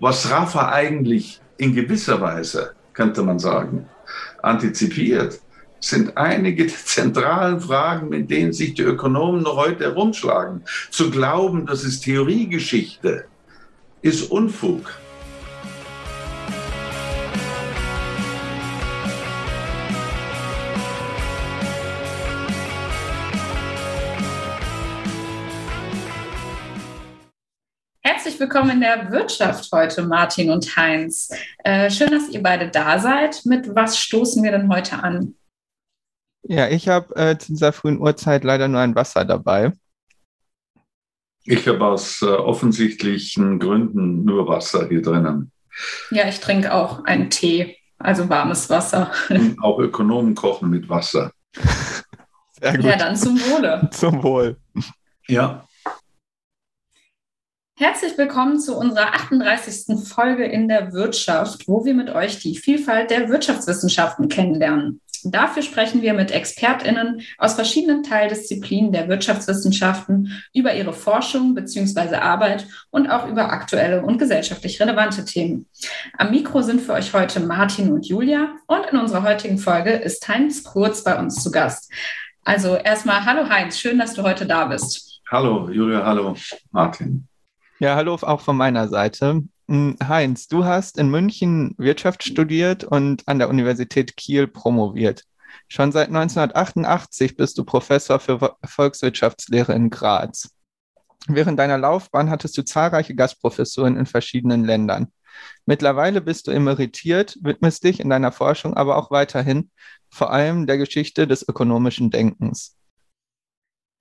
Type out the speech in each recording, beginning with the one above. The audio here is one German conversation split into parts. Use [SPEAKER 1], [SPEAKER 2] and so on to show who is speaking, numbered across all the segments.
[SPEAKER 1] Was Rafa eigentlich in gewisser Weise, könnte man sagen, antizipiert, sind einige der zentralen Fragen, mit denen sich die Ökonomen noch heute herumschlagen. Zu glauben, das ist Theoriegeschichte, ist Unfug.
[SPEAKER 2] Willkommen in der Wirtschaft heute, Martin und Heinz. Äh, schön, dass ihr beide da seid. Mit was stoßen wir denn heute an?
[SPEAKER 3] Ja, ich habe äh, zu dieser frühen Uhrzeit leider nur ein Wasser dabei.
[SPEAKER 1] Ich habe aus äh, offensichtlichen Gründen nur Wasser hier drinnen.
[SPEAKER 2] Ja, ich trinke auch einen Tee, also warmes Wasser.
[SPEAKER 1] Und auch Ökonomen kochen mit Wasser.
[SPEAKER 2] Sehr gut. Ja, dann zum Wohle.
[SPEAKER 3] Zum Wohl.
[SPEAKER 1] Ja.
[SPEAKER 2] Herzlich willkommen zu unserer 38. Folge in der Wirtschaft, wo wir mit euch die Vielfalt der Wirtschaftswissenschaften kennenlernen. Dafür sprechen wir mit ExpertInnen aus verschiedenen Teildisziplinen der Wirtschaftswissenschaften über ihre Forschung bzw. Arbeit und auch über aktuelle und gesellschaftlich relevante Themen. Am Mikro sind für euch heute Martin und Julia und in unserer heutigen Folge ist Heinz Kurz bei uns zu Gast. Also erstmal Hallo Heinz, schön, dass du heute da bist.
[SPEAKER 1] Hallo Julia, hallo Martin.
[SPEAKER 3] Ja, hallo auch von meiner Seite. Hm, Heinz, du hast in München Wirtschaft studiert und an der Universität Kiel promoviert. Schon seit 1988 bist du Professor für Volkswirtschaftslehre in Graz. Während deiner Laufbahn hattest du zahlreiche Gastprofessuren in verschiedenen Ländern. Mittlerweile bist du emeritiert, widmest dich in deiner Forschung aber auch weiterhin vor allem der Geschichte des ökonomischen Denkens.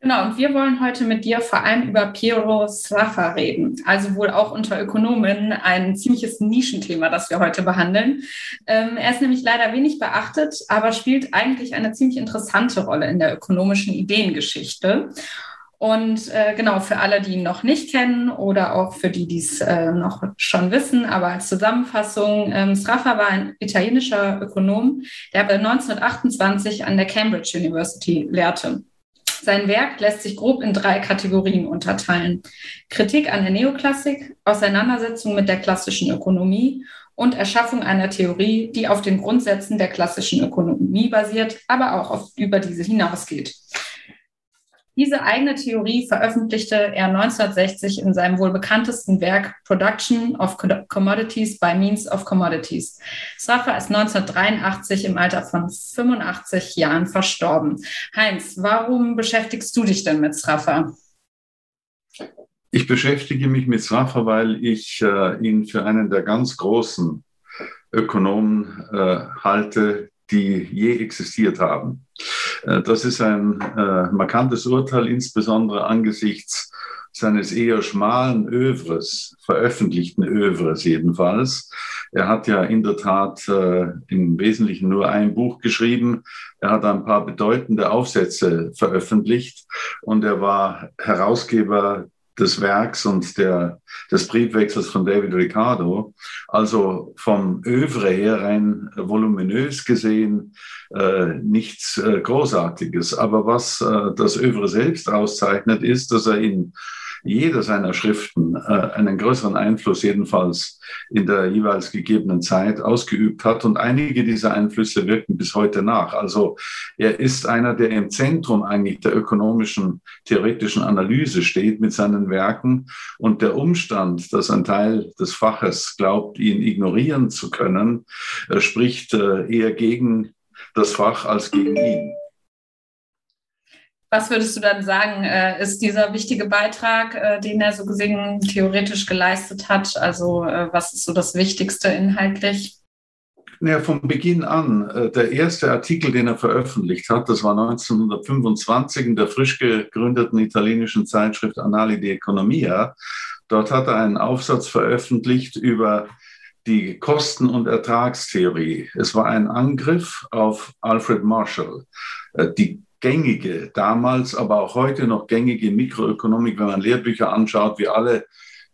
[SPEAKER 2] Genau, und wir wollen heute mit dir vor allem über Piero Sraffa reden. Also wohl auch unter Ökonomen ein ziemliches Nischenthema, das wir heute behandeln. Ähm, er ist nämlich leider wenig beachtet, aber spielt eigentlich eine ziemlich interessante Rolle in der ökonomischen Ideengeschichte. Und äh, genau, für alle, die ihn noch nicht kennen oder auch für die, die es äh, noch schon wissen, aber als Zusammenfassung, ähm, Sraffa war ein italienischer Ökonom, der aber 1928 an der Cambridge University lehrte. Sein Werk lässt sich grob in drei Kategorien unterteilen. Kritik an der Neoklassik, Auseinandersetzung mit der klassischen Ökonomie und Erschaffung einer Theorie, die auf den Grundsätzen der klassischen Ökonomie basiert, aber auch auf, über diese hinausgeht. Diese eigene Theorie veröffentlichte er 1960 in seinem wohl bekanntesten Werk Production of Commodities by Means of Commodities. Sraffa ist 1983 im Alter von 85 Jahren verstorben. Heinz, warum beschäftigst du dich denn mit Sraffa?
[SPEAKER 1] Ich beschäftige mich mit Sraffa, weil ich äh, ihn für einen der ganz großen Ökonomen äh, halte, die je existiert haben. Äh, das ist ein äh, markantes Urteil, insbesondere angesichts seines eher schmalen Övres, veröffentlichten Övres jedenfalls. Er hat ja in der Tat äh, im Wesentlichen nur ein Buch geschrieben. Er hat ein paar bedeutende Aufsätze veröffentlicht und er war Herausgeber des Werks und der, des Briefwechsels von David Ricardo. Also vom Övre her rein voluminös gesehen äh, nichts äh, Großartiges. Aber was äh, das Övre selbst auszeichnet, ist, dass er in jeder seiner Schriften äh, einen größeren Einfluss jedenfalls in der jeweils gegebenen Zeit ausgeübt hat. Und einige dieser Einflüsse wirken bis heute nach. Also er ist einer, der im Zentrum eigentlich der ökonomischen theoretischen Analyse steht mit seinen Werken. Und der Umstand, dass ein Teil des Faches glaubt, ihn ignorieren zu können, äh, spricht äh, eher gegen das Fach als gegen ihn.
[SPEAKER 2] Was würdest du dann sagen, äh, ist dieser wichtige Beitrag, äh, den er so gesehen theoretisch geleistet hat? Also äh, was ist so das Wichtigste inhaltlich?
[SPEAKER 1] Ja, von Beginn an. Der erste Artikel, den er veröffentlicht hat, das war 1925 in der frisch gegründeten italienischen Zeitschrift Annali di Economia. Dort hat er einen Aufsatz veröffentlicht über die Kosten- und Ertragstheorie. Es war ein Angriff auf Alfred Marshall. Die gängige, damals, aber auch heute noch gängige Mikroökonomik, wenn man Lehrbücher anschaut, wir alle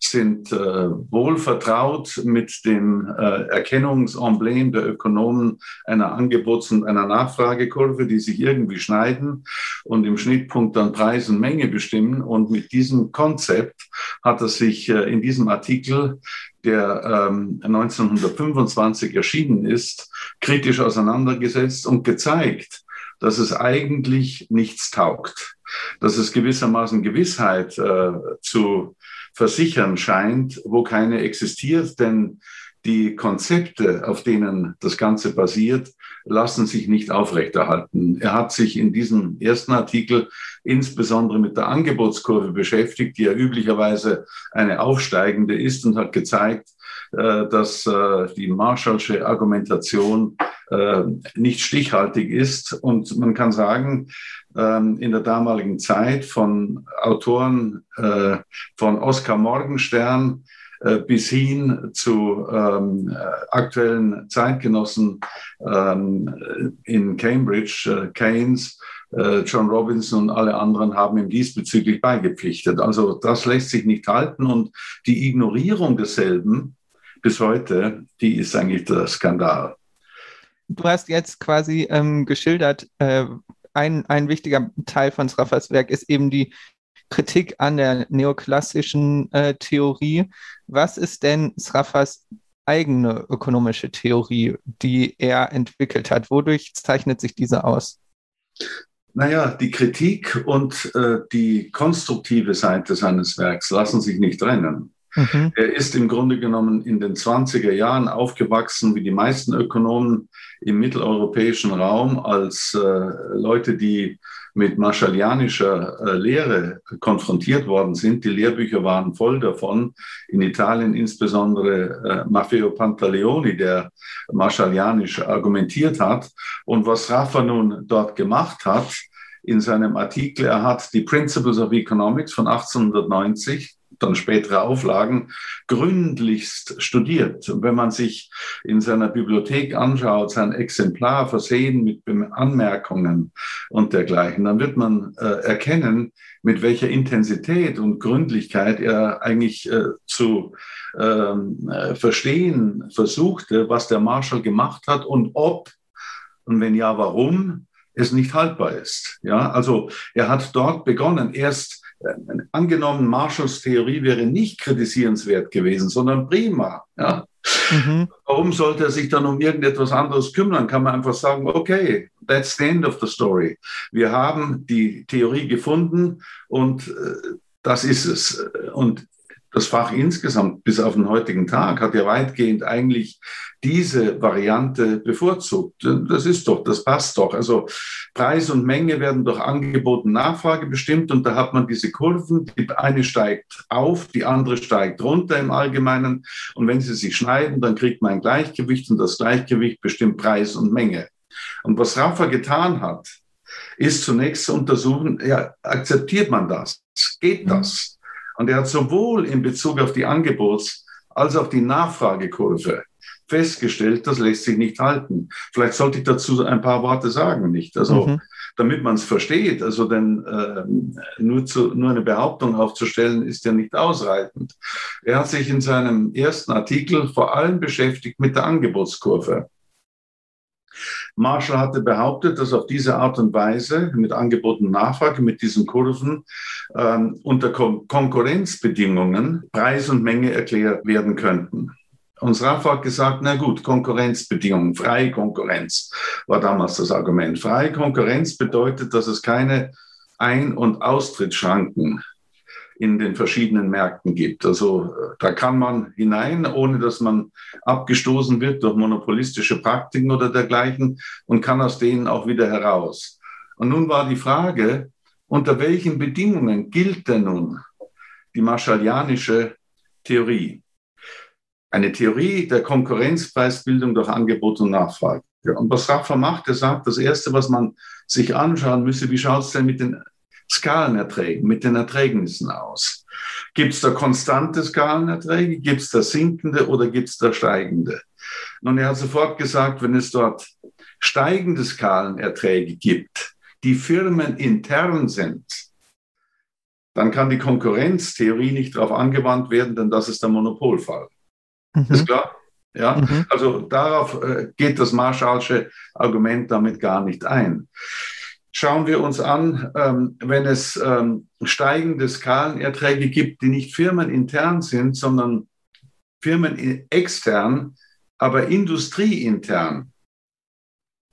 [SPEAKER 1] sind äh, wohl vertraut mit dem äh, Erkennungsemblem der Ökonomen einer Angebots- und einer Nachfragekurve, die sich irgendwie schneiden und im Schnittpunkt dann Preis und Menge bestimmen. Und mit diesem Konzept hat er sich äh, in diesem Artikel der ähm, 1925 erschienen ist, kritisch auseinandergesetzt und gezeigt, dass es eigentlich nichts taugt, dass es gewissermaßen Gewissheit äh, zu versichern scheint, wo keine existiert, denn die Konzepte, auf denen das Ganze basiert, lassen sich nicht aufrechterhalten. Er hat sich in diesem ersten Artikel insbesondere mit der Angebotskurve beschäftigt, die ja üblicherweise eine aufsteigende ist und hat gezeigt, dass äh, die Marshallsche Argumentation äh, nicht stichhaltig ist. Und man kann sagen, ähm, in der damaligen Zeit von Autoren von Oskar Morgenstern bis hin zu ähm, aktuellen Zeitgenossen ähm, in Cambridge, Keynes, John Robinson und alle anderen haben ihm diesbezüglich beigepflichtet. Also das lässt sich nicht halten und die Ignorierung desselben bis heute, die ist eigentlich der Skandal.
[SPEAKER 3] Du hast jetzt quasi ähm, geschildert, äh, ein, ein wichtiger Teil von Sraffers Werk ist eben die Kritik an der neoklassischen äh, Theorie. Was ist denn Sraffers eigene ökonomische Theorie, die er entwickelt hat? Wodurch zeichnet sich diese aus?
[SPEAKER 1] Naja, die Kritik und äh, die konstruktive Seite seines Werks lassen sich nicht trennen. Mhm. Er ist im Grunde genommen in den 20er Jahren aufgewachsen, wie die meisten Ökonomen im mitteleuropäischen Raum, als äh, Leute, die mit marshallianischer äh, Lehre konfrontiert worden sind. Die Lehrbücher waren voll davon. In Italien insbesondere äh, Maffeo Pantaleoni, der marshallianisch argumentiert hat. Und was Raffa nun dort gemacht hat, in seinem Artikel, er hat die Principles of Economics von 1890 dann spätere Auflagen gründlichst studiert. Und wenn man sich in seiner Bibliothek anschaut, sein Exemplar versehen mit Anmerkungen und dergleichen, dann wird man äh, erkennen, mit welcher Intensität und Gründlichkeit er eigentlich äh, zu ähm, äh, verstehen versuchte, was der Marshall gemacht hat und ob und wenn ja, warum es nicht haltbar ist. Ja, also er hat dort begonnen, erst angenommen, Marshalls Theorie wäre nicht kritisierenswert gewesen, sondern prima. Ja? Mhm. Warum sollte er sich dann um irgendetwas anderes kümmern? Kann man einfach sagen, okay, that's the end of the story. Wir haben die Theorie gefunden und äh, das ist es. Und das Fach insgesamt bis auf den heutigen Tag hat ja weitgehend eigentlich diese Variante bevorzugt. Das ist doch, das passt doch. Also Preis und Menge werden durch Angebot und Nachfrage bestimmt und da hat man diese Kurven. Die eine steigt auf, die andere steigt runter im Allgemeinen. Und wenn sie sich schneiden, dann kriegt man ein Gleichgewicht und das Gleichgewicht bestimmt Preis und Menge. Und was Rafa getan hat, ist zunächst zu untersuchen, ja, akzeptiert man das? Geht das? Und er hat sowohl in Bezug auf die Angebots- als auch die Nachfragekurve festgestellt, das lässt sich nicht halten. Vielleicht sollte ich dazu ein paar Worte sagen, nicht? Also, mhm. damit man es versteht. Also, denn äh, nur, zu, nur eine Behauptung aufzustellen, ist ja nicht ausreichend. Er hat sich in seinem ersten Artikel vor allem beschäftigt mit der Angebotskurve. Marshall hatte behauptet, dass auf diese Art und Weise mit Angebot und Nachfrage, mit diesen Kurven ähm, unter Kon Konkurrenzbedingungen Preis und Menge erklärt werden könnten. Und Rafa hat gesagt, na gut, Konkurrenzbedingungen, freie Konkurrenz war damals das Argument. Freie Konkurrenz bedeutet, dass es keine Ein- und Austrittsschranken in den verschiedenen Märkten gibt. Also da kann man hinein, ohne dass man abgestoßen wird durch monopolistische Praktiken oder dergleichen und kann aus denen auch wieder heraus. Und nun war die Frage, unter welchen Bedingungen gilt denn nun die marshallianische Theorie? Eine Theorie der Konkurrenzpreisbildung durch Angebot und Nachfrage. Und was Raffa macht, er sagt, das Erste, was man sich anschauen müsse, wie schaut es denn mit den Skalenerträgen, mit den Erträgnissen aus? Gibt es da konstante Skalenerträge? Gibt es da sinkende oder gibt es da steigende? Und er hat sofort gesagt, wenn es dort steigende Skalenerträge gibt, die Firmen intern sind, dann kann die Konkurrenztheorie nicht darauf angewandt werden, denn das ist der Monopolfall. Mhm. Ist klar? Ja, mhm. also darauf äh, geht das Marshallsche Argument damit gar nicht ein. Schauen wir uns an, ähm, wenn es ähm, steigende Skalenerträge gibt, die nicht firmenintern sind, sondern Firmen extern, aber industrieintern.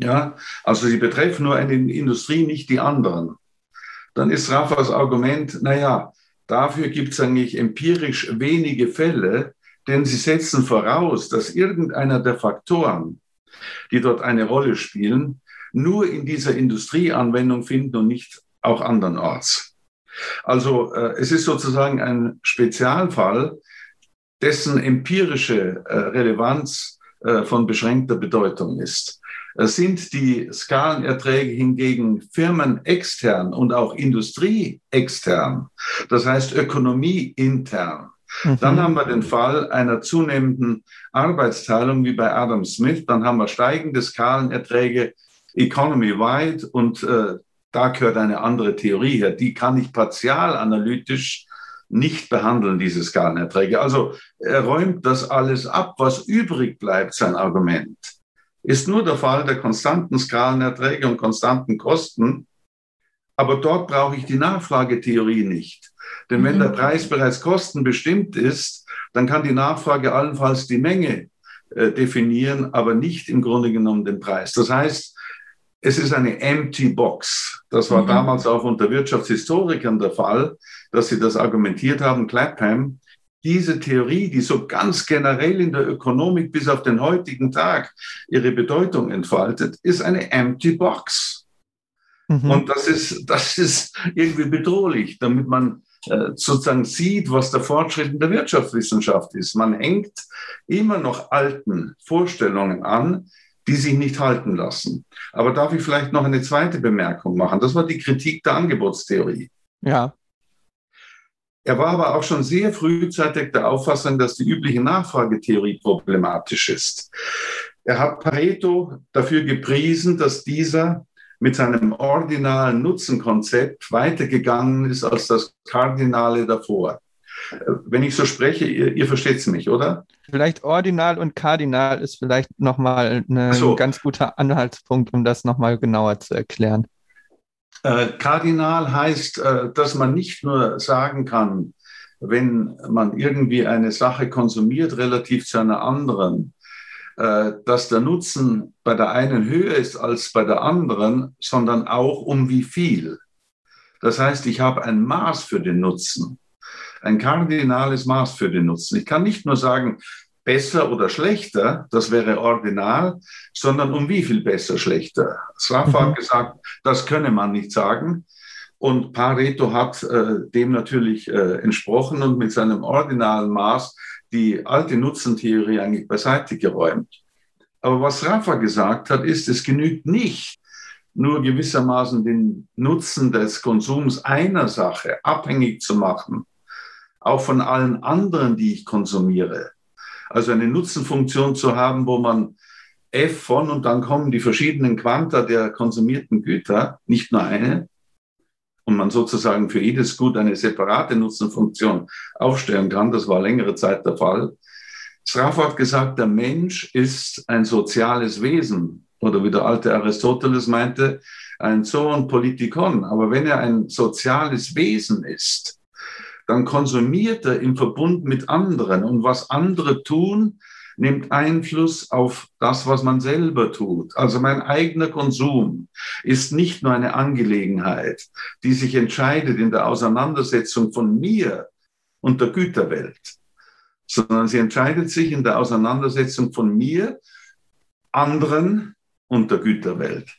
[SPEAKER 1] Ja, also sie betreffen nur eine Industrie, nicht die anderen. Dann ist Rafas Argument, naja, dafür gibt es eigentlich empirisch wenige Fälle, denn sie setzen voraus, dass irgendeiner der Faktoren, die dort eine Rolle spielen, nur in dieser Industrieanwendung finden und nicht auch andernorts. Also äh, es ist sozusagen ein Spezialfall, dessen empirische äh, Relevanz äh, von beschränkter Bedeutung ist. Äh, sind die Skalenerträge hingegen Firmen extern und auch Industrie extern, das heißt Ökonomie intern, mhm. dann haben wir den Fall einer zunehmenden Arbeitsteilung wie bei Adam Smith, dann haben wir steigende Skalenerträge economy-wide und äh, da gehört eine andere Theorie her. Die kann ich partialanalytisch nicht behandeln, diese Skalenerträge. Also er räumt das alles ab. Was übrig bleibt, sein Argument, ist nur der Fall der konstanten Skalenerträge und konstanten Kosten. Aber dort brauche ich die Nachfragetheorie nicht. Denn wenn mhm. der Preis bereits kostenbestimmt ist, dann kann die Nachfrage allenfalls die Menge äh, definieren, aber nicht im Grunde genommen den Preis. Das heißt, es ist eine empty box. Das war mhm. damals auch unter Wirtschaftshistorikern der Fall, dass sie das argumentiert haben. Clapham, diese Theorie, die so ganz generell in der Ökonomik bis auf den heutigen Tag ihre Bedeutung entfaltet, ist eine empty box. Mhm. Und das ist, das ist irgendwie bedrohlich, damit man äh, sozusagen sieht, was der Fortschritt in der Wirtschaftswissenschaft ist. Man hängt immer noch alten Vorstellungen an, die sich nicht halten lassen. Aber darf ich vielleicht noch eine zweite Bemerkung machen? Das war die Kritik der Angebotstheorie.
[SPEAKER 3] Ja.
[SPEAKER 1] Er war aber auch schon sehr frühzeitig der Auffassung, dass die übliche Nachfragetheorie problematisch ist. Er hat Pareto dafür gepriesen, dass dieser mit seinem ordinalen Nutzenkonzept weitergegangen ist als das Kardinale davor. Wenn ich so spreche, ihr, ihr versteht es mich, oder?
[SPEAKER 3] Vielleicht Ordinal und Kardinal ist vielleicht nochmal ein so. ganz guter Anhaltspunkt, um das nochmal genauer zu erklären.
[SPEAKER 1] Äh, Kardinal heißt, äh, dass man nicht nur sagen kann, wenn man irgendwie eine Sache konsumiert relativ zu einer anderen, äh, dass der Nutzen bei der einen höher ist als bei der anderen, sondern auch um wie viel. Das heißt, ich habe ein Maß für den Nutzen ein kardinales Maß für den Nutzen. Ich kann nicht nur sagen, besser oder schlechter, das wäre ordinal, sondern um wie viel besser, schlechter. Srafa mhm. hat gesagt, das könne man nicht sagen. Und Pareto hat äh, dem natürlich äh, entsprochen und mit seinem ordinalen Maß die alte Nutzentheorie eigentlich beiseite geräumt. Aber was Rafa gesagt hat, ist, es genügt nicht, nur gewissermaßen den Nutzen des Konsums einer Sache abhängig zu machen auch von allen anderen, die ich konsumiere. Also eine Nutzenfunktion zu haben, wo man F von und dann kommen die verschiedenen Quanta der konsumierten Güter, nicht nur eine, und man sozusagen für jedes Gut eine separate Nutzenfunktion aufstellen kann. Das war längere Zeit der Fall. Sraf hat gesagt, der Mensch ist ein soziales Wesen oder wie der alte Aristoteles meinte, ein Zoon Politikon. Aber wenn er ein soziales Wesen ist, dann konsumiert er im Verbund mit anderen. Und was andere tun, nimmt Einfluss auf das, was man selber tut. Also mein eigener Konsum ist nicht nur eine Angelegenheit, die sich entscheidet in der Auseinandersetzung von mir und der Güterwelt, sondern sie entscheidet sich in der Auseinandersetzung von mir, anderen und der Güterwelt.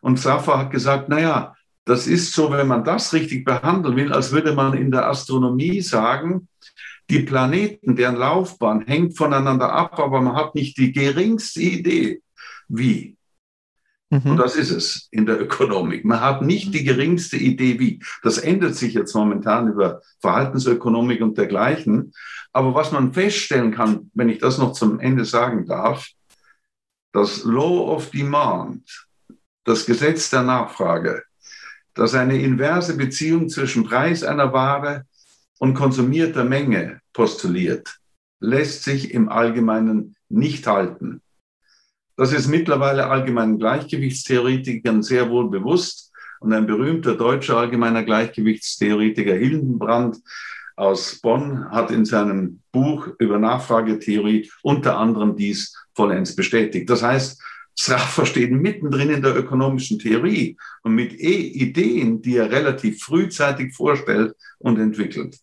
[SPEAKER 1] Und Safa hat gesagt, na ja, das ist so, wenn man das richtig behandeln will, als würde man in der Astronomie sagen, die Planeten, deren Laufbahn hängt voneinander ab, aber man hat nicht die geringste Idee, wie. Mhm. Und das ist es in der Ökonomik. Man hat nicht die geringste Idee, wie. Das ändert sich jetzt momentan über Verhaltensökonomik und dergleichen. Aber was man feststellen kann, wenn ich das noch zum Ende sagen darf, das Law of Demand, das Gesetz der Nachfrage, das eine inverse Beziehung zwischen Preis einer Ware und konsumierter Menge postuliert, lässt sich im Allgemeinen nicht halten. Das ist mittlerweile allgemeinen Gleichgewichtstheoretikern sehr wohl bewusst und ein berühmter deutscher allgemeiner Gleichgewichtstheoretiker Hildenbrand aus Bonn hat in seinem Buch über Nachfragetheorie unter anderem dies vollends bestätigt. Das heißt, Sraffer steht mittendrin in der ökonomischen Theorie und mit e Ideen, die er relativ frühzeitig vorstellt und entwickelt.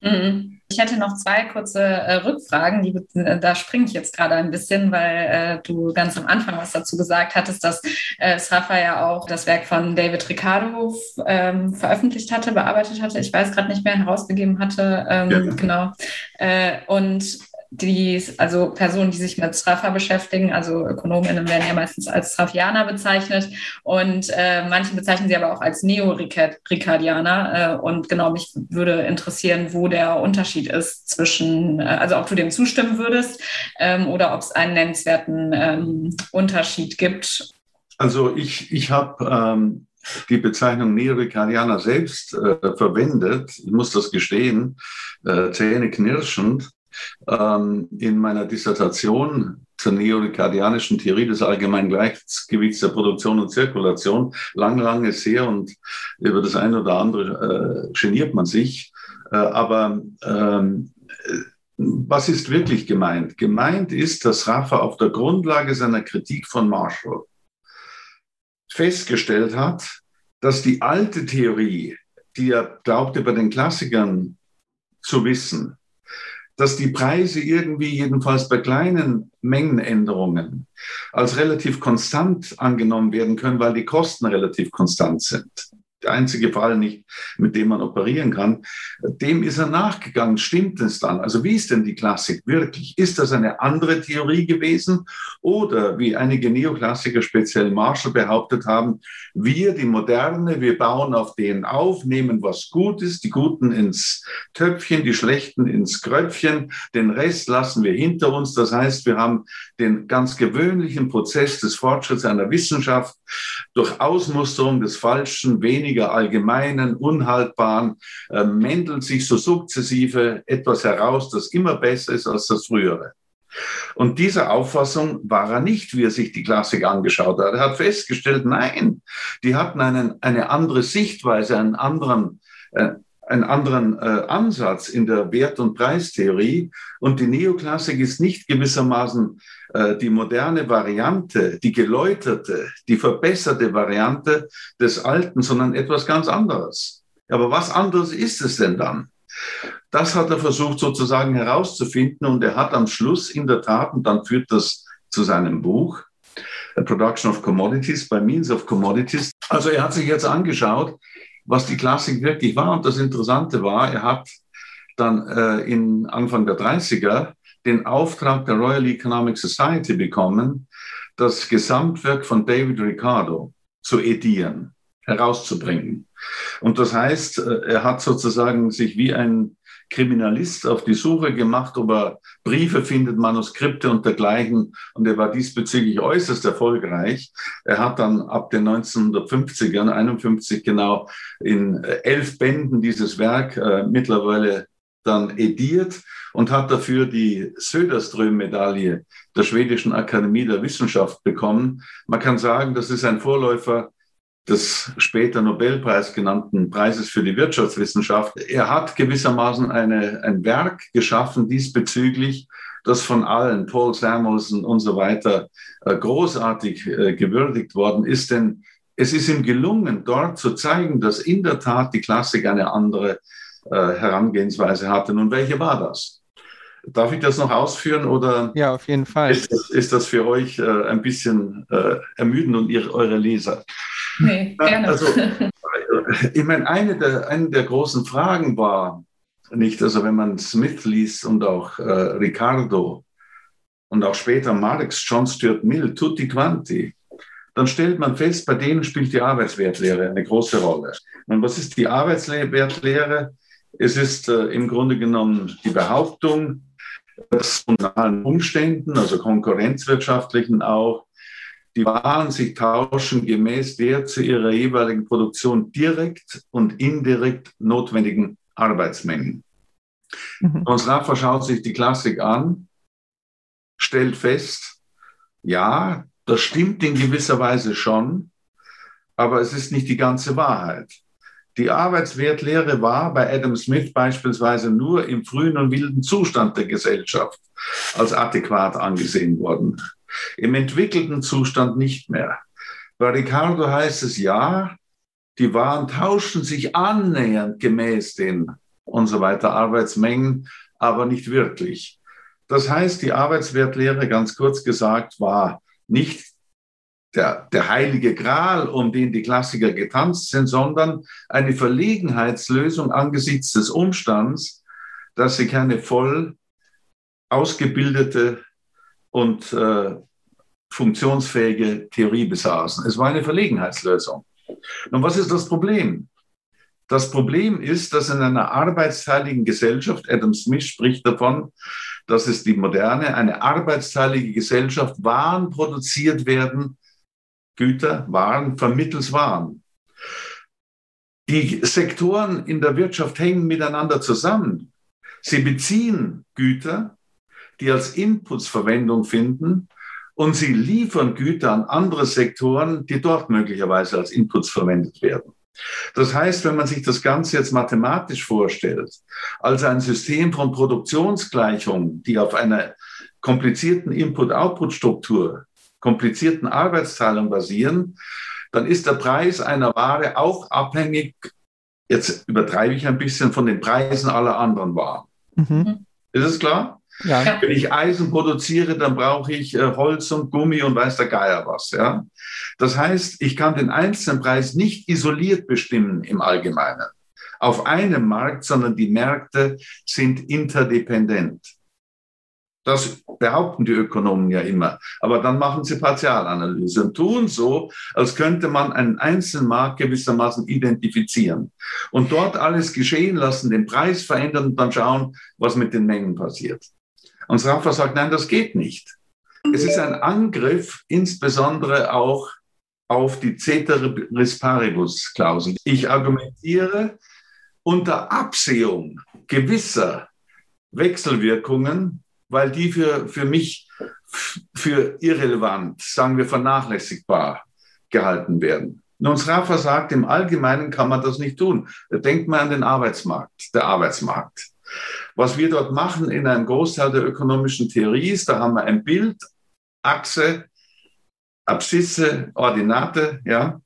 [SPEAKER 2] Mhm. Ich hätte noch zwei kurze äh, Rückfragen. Die, äh, da springe ich jetzt gerade ein bisschen, weil äh, du ganz am Anfang was dazu gesagt hattest, dass äh, Srafa ja auch das Werk von David Ricardo ähm, veröffentlicht hatte, bearbeitet hatte. Ich weiß gerade nicht mehr, herausgegeben hatte. Ähm, ja. Genau. Äh, und die, also Personen, die sich mit Strafa beschäftigen, also Ökonominnen werden ja meistens als Strafianer bezeichnet und äh, manche bezeichnen sie aber auch als Neo-Ricardianer. Äh, und genau, mich würde interessieren, wo der Unterschied ist zwischen, äh, also ob du dem zustimmen würdest ähm, oder ob es einen nennenswerten ähm, Unterschied gibt.
[SPEAKER 1] Also ich, ich habe ähm, die Bezeichnung Neo-Ricardianer selbst äh, verwendet. Ich muss das gestehen, äh, zähneknirschend ähm, in meiner Dissertation zur neorikardianischen Theorie des allgemeinen Gleichgewichts der Produktion und Zirkulation. Lang, lange sehr und über das eine oder andere äh, geniert man sich. Äh, aber ähm, was ist wirklich gemeint? Gemeint ist, dass Rafa auf der Grundlage seiner Kritik von Marshall festgestellt hat, dass die alte Theorie, die er glaubte bei den Klassikern zu wissen, dass die Preise irgendwie jedenfalls bei kleinen Mengenänderungen als relativ konstant angenommen werden können, weil die Kosten relativ konstant sind einzige Fall nicht, mit dem man operieren kann, dem ist er nachgegangen. Stimmt es dann? Also wie ist denn die Klassik wirklich? Ist das eine andere Theorie gewesen? Oder wie einige Neoklassiker, speziell Marshall, behauptet haben, wir, die Moderne, wir bauen auf denen auf, nehmen was gut ist, die Guten ins Töpfchen, die Schlechten ins Kröpfchen, den Rest lassen wir hinter uns. Das heißt, wir haben den ganz gewöhnlichen Prozess des Fortschritts einer Wissenschaft durch Ausmusterung des Falschen, weniger weniger allgemeinen, unhaltbaren, äh, mändelt sich so sukzessive etwas heraus, das immer besser ist als das frühere. Und dieser Auffassung war er nicht, wie er sich die Klassik angeschaut hat. Er hat festgestellt, nein, die hatten einen, eine andere Sichtweise, einen anderen, äh, einen anderen äh, Ansatz in der Wert- und Preistheorie. Und die Neoklassik ist nicht gewissermaßen äh, die moderne Variante, die geläuterte, die verbesserte Variante des Alten, sondern etwas ganz anderes. Aber was anderes ist es denn dann? Das hat er versucht sozusagen herauszufinden und er hat am Schluss in der Tat, und dann führt das zu seinem Buch, A Production of Commodities by Means of Commodities. Also er hat sich jetzt angeschaut, was die Klassik wirklich war. Und das Interessante war, er hat dann äh, in Anfang der 30er den Auftrag der Royal Economic Society bekommen, das Gesamtwerk von David Ricardo zu edieren, herauszubringen. Und das heißt, äh, er hat sozusagen sich wie ein Kriminalist auf die Suche gemacht, ob er Briefe findet, Manuskripte und dergleichen. Und er war diesbezüglich äußerst erfolgreich. Er hat dann ab den 1950ern, 51 genau, in äh, elf Bänden dieses Werk äh, mittlerweile dann ediert und hat dafür die Söderström-Medaille der Schwedischen Akademie der Wissenschaft bekommen. Man kann sagen, das ist ein Vorläufer des später Nobelpreis genannten Preises für die Wirtschaftswissenschaft. Er hat gewissermaßen eine, ein Werk geschaffen diesbezüglich, das von allen, Paul Samuelson und so weiter, äh, großartig äh, gewürdigt worden ist. Denn es ist ihm gelungen, dort zu zeigen, dass in der Tat die Klassik eine andere äh, Herangehensweise hatte. Nun, welche war das? Darf ich das noch ausführen oder?
[SPEAKER 3] Ja, auf jeden Fall.
[SPEAKER 1] Ist das, ist das für euch ein bisschen ermüdend und ihr, eure Leser?
[SPEAKER 2] Nee, gerne. Also,
[SPEAKER 1] ich meine, eine der, eine der großen Fragen war nicht, also wenn man Smith liest und auch äh, Ricardo und auch später Marx, John Stuart Mill, Tutti Quanti, dann stellt man fest, bei denen spielt die Arbeitswertlehre eine große Rolle. Und was ist die Arbeitswertlehre? Es ist äh, im Grunde genommen die Behauptung, dass unter allen Umständen, also konkurrenzwirtschaftlichen auch, die Waren sich tauschen gemäß der zu ihrer jeweiligen Produktion direkt und indirekt notwendigen Arbeitsmengen. Mhm. Und Rafa schaut sich die Klassik an, stellt fest, ja, das stimmt in gewisser Weise schon, aber es ist nicht die ganze Wahrheit. Die Arbeitswertlehre war bei Adam Smith beispielsweise nur im frühen und wilden Zustand der Gesellschaft als adäquat angesehen worden. Im entwickelten Zustand nicht mehr. Bei Ricardo heißt es ja, die Waren tauschen sich annähernd gemäß den und so weiter Arbeitsmengen, aber nicht wirklich. Das heißt, die Arbeitswertlehre, ganz kurz gesagt, war nicht der, der heilige Gral, um den die Klassiker getanzt sind, sondern eine Verlegenheitslösung angesichts des Umstands, dass sie keine voll ausgebildete und äh, funktionsfähige Theorie besaßen. Es war eine Verlegenheitslösung. Nun, was ist das Problem? Das Problem ist, dass in einer arbeitsteiligen Gesellschaft, Adam Smith spricht davon, dass es die moderne, eine arbeitsteilige Gesellschaft, Waren produziert werden, Güter, Waren vermittels Waren. Die Sektoren in der Wirtschaft hängen miteinander zusammen. Sie beziehen Güter, die als Inputs Verwendung finden und sie liefern Güter an andere Sektoren, die dort möglicherweise als Inputs verwendet werden. Das heißt, wenn man sich das Ganze jetzt mathematisch vorstellt, als ein System von Produktionsgleichungen, die auf einer komplizierten Input-Output-Struktur, komplizierten Arbeitsteilung basieren, dann ist der Preis einer Ware auch abhängig, jetzt übertreibe ich ein bisschen, von den Preisen aller anderen Waren. Mhm. Ist es klar? Ja. Wenn ich Eisen produziere, dann brauche ich äh, Holz und Gummi und weiß der Geier was. Ja? Das heißt, ich kann den einzelnen Preis nicht isoliert bestimmen im Allgemeinen auf einem Markt, sondern die Märkte sind interdependent. Das behaupten die Ökonomen ja immer. Aber dann machen sie Partialanalyse und tun so, als könnte man einen einzelnen Markt gewissermaßen identifizieren und dort alles geschehen lassen, den Preis verändern und dann schauen, was mit den Mengen passiert. Und Rafa sagt, nein, das geht nicht. Es ist ein Angriff insbesondere auch auf die Ceteris Paribus Klausel. Ich argumentiere unter Absehung gewisser Wechselwirkungen, weil die für, für mich für irrelevant, sagen wir vernachlässigbar gehalten werden. Nun, Rafa sagt, im Allgemeinen kann man das nicht tun. Denkt man an den Arbeitsmarkt, der Arbeitsmarkt. Was wir dort machen in einem Großteil der ökonomischen Theorie ist, da haben wir ein Bild, Achse, Abszisse, Ordinate, ja.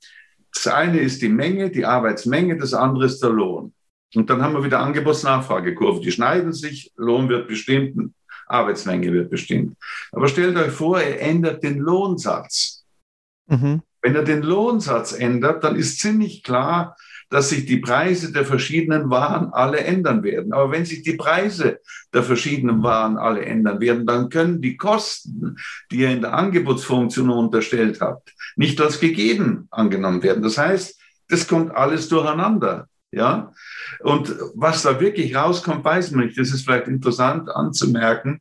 [SPEAKER 1] Das eine ist die Menge, die Arbeitsmenge, das andere ist der Lohn. Und dann haben wir wieder Angebots-Nachfragekurve. Die schneiden sich, Lohn wird bestimmt, Arbeitsmenge wird bestimmt. Aber stellt euch vor, er ändert den Lohnsatz. Mhm. Wenn er den Lohnsatz ändert, dann ist ziemlich klar, dass sich die Preise der verschiedenen Waren alle ändern werden. Aber wenn sich die Preise der verschiedenen Waren alle ändern werden, dann können die Kosten, die ihr in der Angebotsfunktion unterstellt habt, nicht als gegeben angenommen werden. Das heißt, das kommt alles durcheinander. Ja, und was da wirklich rauskommt, weiß man nicht. Das ist vielleicht interessant anzumerken,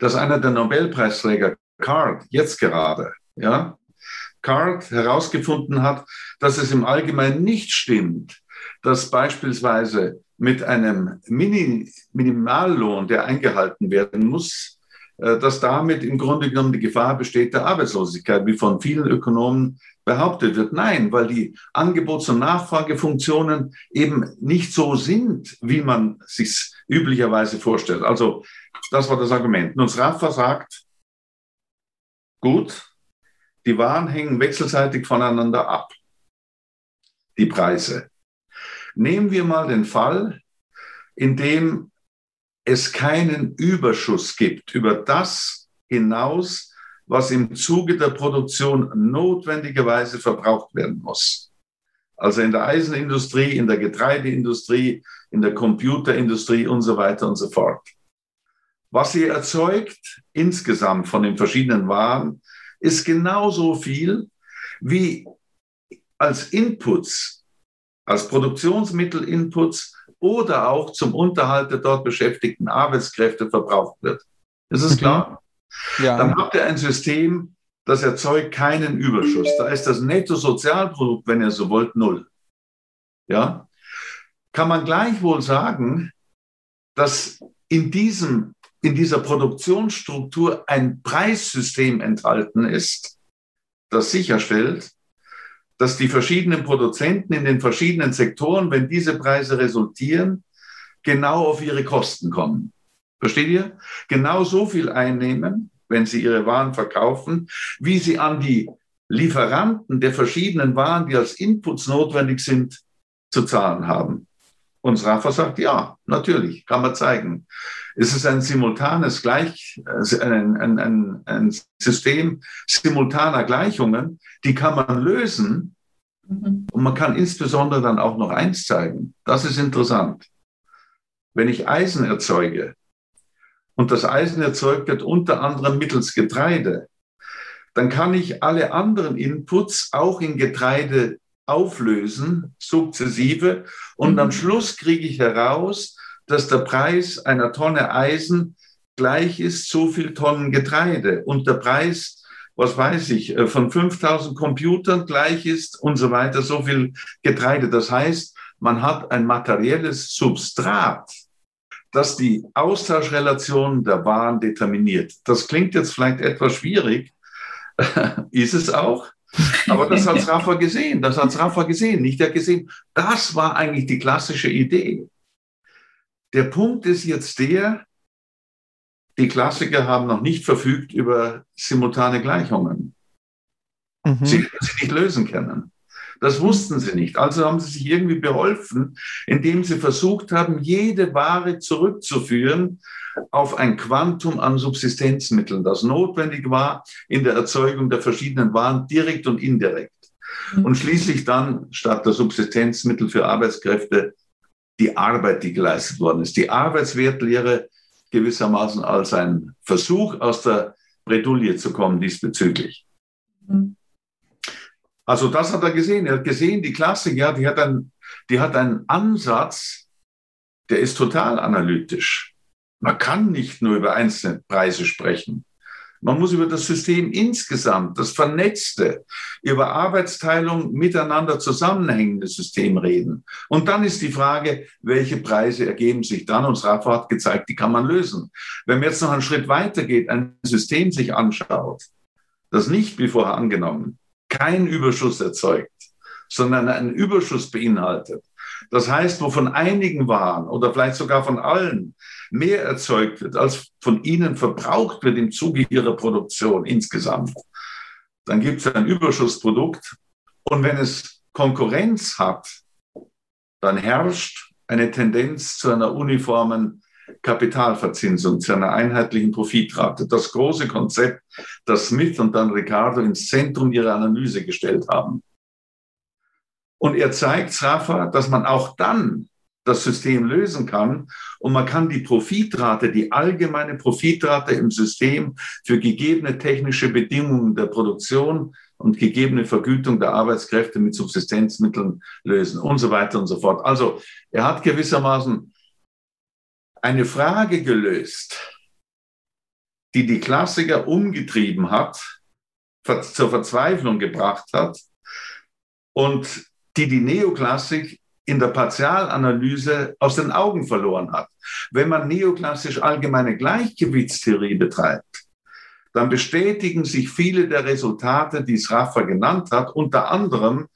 [SPEAKER 1] dass einer der Nobelpreisträger, Card, jetzt gerade, ja, Card herausgefunden hat, dass es im Allgemeinen nicht stimmt, dass beispielsweise mit einem Mini Minimallohn, der eingehalten werden muss, äh, dass damit im Grunde genommen die Gefahr besteht der Arbeitslosigkeit, wie von vielen Ökonomen behauptet wird. Nein, weil die Angebots- und Nachfragefunktionen eben nicht so sind, wie man sich üblicherweise vorstellt. Also das war das Argument. Nun, Rafa sagt, gut, die Waren hängen wechselseitig voneinander ab, die Preise. Nehmen wir mal den Fall, in dem es keinen Überschuss gibt über das hinaus, was im Zuge der Produktion notwendigerweise verbraucht werden muss. Also in der Eisenindustrie, in der Getreideindustrie, in der Computerindustrie und so weiter und so fort. Was sie erzeugt insgesamt von den verschiedenen Waren, ist genauso viel wie als Inputs, als Produktionsmittel-Inputs oder auch zum Unterhalt der dort beschäftigten Arbeitskräfte verbraucht wird. Ist es klar? Ja. Dann habt ihr ein System, das erzeugt keinen Überschuss. Da ist das Nettosozialprodukt, wenn ihr so wollt, null. Ja? Kann man gleichwohl sagen, dass in diesem in dieser Produktionsstruktur ein Preissystem enthalten ist, das sicherstellt, dass die verschiedenen Produzenten in den verschiedenen Sektoren, wenn diese Preise resultieren, genau auf ihre Kosten kommen. Versteht ihr? Genau so viel einnehmen, wenn sie ihre Waren verkaufen, wie sie an die Lieferanten der verschiedenen Waren, die als Inputs notwendig sind, zu zahlen haben. Und Rafa sagt, ja, natürlich, kann man zeigen. Es ist ein simultanes Gleich, ein, ein, ein, ein System simultaner Gleichungen, die kann man lösen. Mhm. Und man kann insbesondere dann auch noch eins zeigen. Das ist interessant. Wenn ich Eisen erzeuge, und das Eisen erzeugt wird unter anderem mittels Getreide, dann kann ich alle anderen Inputs auch in Getreide auflösen, sukzessive, und mhm. am Schluss kriege ich heraus, dass der Preis einer Tonne Eisen gleich ist so viel Tonnen Getreide und der Preis, was weiß ich, äh, von 5000 Computern gleich ist und so weiter, so viel Getreide. Das heißt, man hat ein materielles Substrat, das die Austauschrelationen der Waren determiniert. Das klingt jetzt vielleicht etwas schwierig, ist es auch. Aber das hat Rafa gesehen, das hat Rafa gesehen, nicht der gesehen. Das war eigentlich die klassische Idee. Der Punkt ist jetzt der, die Klassiker haben noch nicht verfügt über simultane Gleichungen. Mhm. Sie hätten sie nicht lösen können. Das wussten sie nicht. Also haben sie sich irgendwie beholfen, indem sie versucht haben, jede Ware zurückzuführen auf ein Quantum an Subsistenzmitteln, das notwendig war in der Erzeugung der verschiedenen Waren, direkt und indirekt. Und schließlich dann statt der Subsistenzmittel für Arbeitskräfte die Arbeit, die geleistet worden ist. Die Arbeitswertlehre gewissermaßen als ein Versuch aus der Bredouille zu kommen diesbezüglich. Mhm. Also das hat er gesehen. Er hat gesehen, die Klassik, ja, die hat, ein, die hat einen Ansatz, der ist total analytisch. Man kann nicht nur über einzelne Preise sprechen. Man muss über das System insgesamt, das vernetzte, über Arbeitsteilung miteinander zusammenhängende System reden. Und dann ist die Frage, welche Preise ergeben sich dann? Und Rafa hat gezeigt, die kann man lösen. Wenn man jetzt noch einen Schritt weiter geht, ein System sich anschaut, das nicht wie vorher angenommen keinen Überschuss erzeugt, sondern einen Überschuss beinhaltet. Das heißt, wo von einigen Waren oder vielleicht sogar von allen mehr erzeugt wird, als von ihnen verbraucht wird im Zuge ihrer Produktion insgesamt, dann gibt es ein Überschussprodukt. Und wenn es Konkurrenz hat, dann herrscht eine Tendenz zu einer uniformen Kapitalverzinsung, zu einer einheitlichen Profitrate. Das große Konzept, das Smith und dann Ricardo ins Zentrum ihrer Analyse gestellt haben. Und er zeigt Rafa, dass man auch dann das System lösen kann und man kann die Profitrate, die allgemeine Profitrate im System für gegebene technische Bedingungen der Produktion und gegebene Vergütung der Arbeitskräfte mit Subsistenzmitteln lösen und so weiter und so fort. Also er hat gewissermaßen eine Frage gelöst, die die Klassiker umgetrieben hat, zur Verzweiflung gebracht hat und die die Neoklassik in der Partialanalyse aus den Augen verloren hat. Wenn man neoklassisch allgemeine Gleichgewichtstheorie betreibt, dann bestätigen sich viele der Resultate, die Sraffa genannt hat, unter anderem,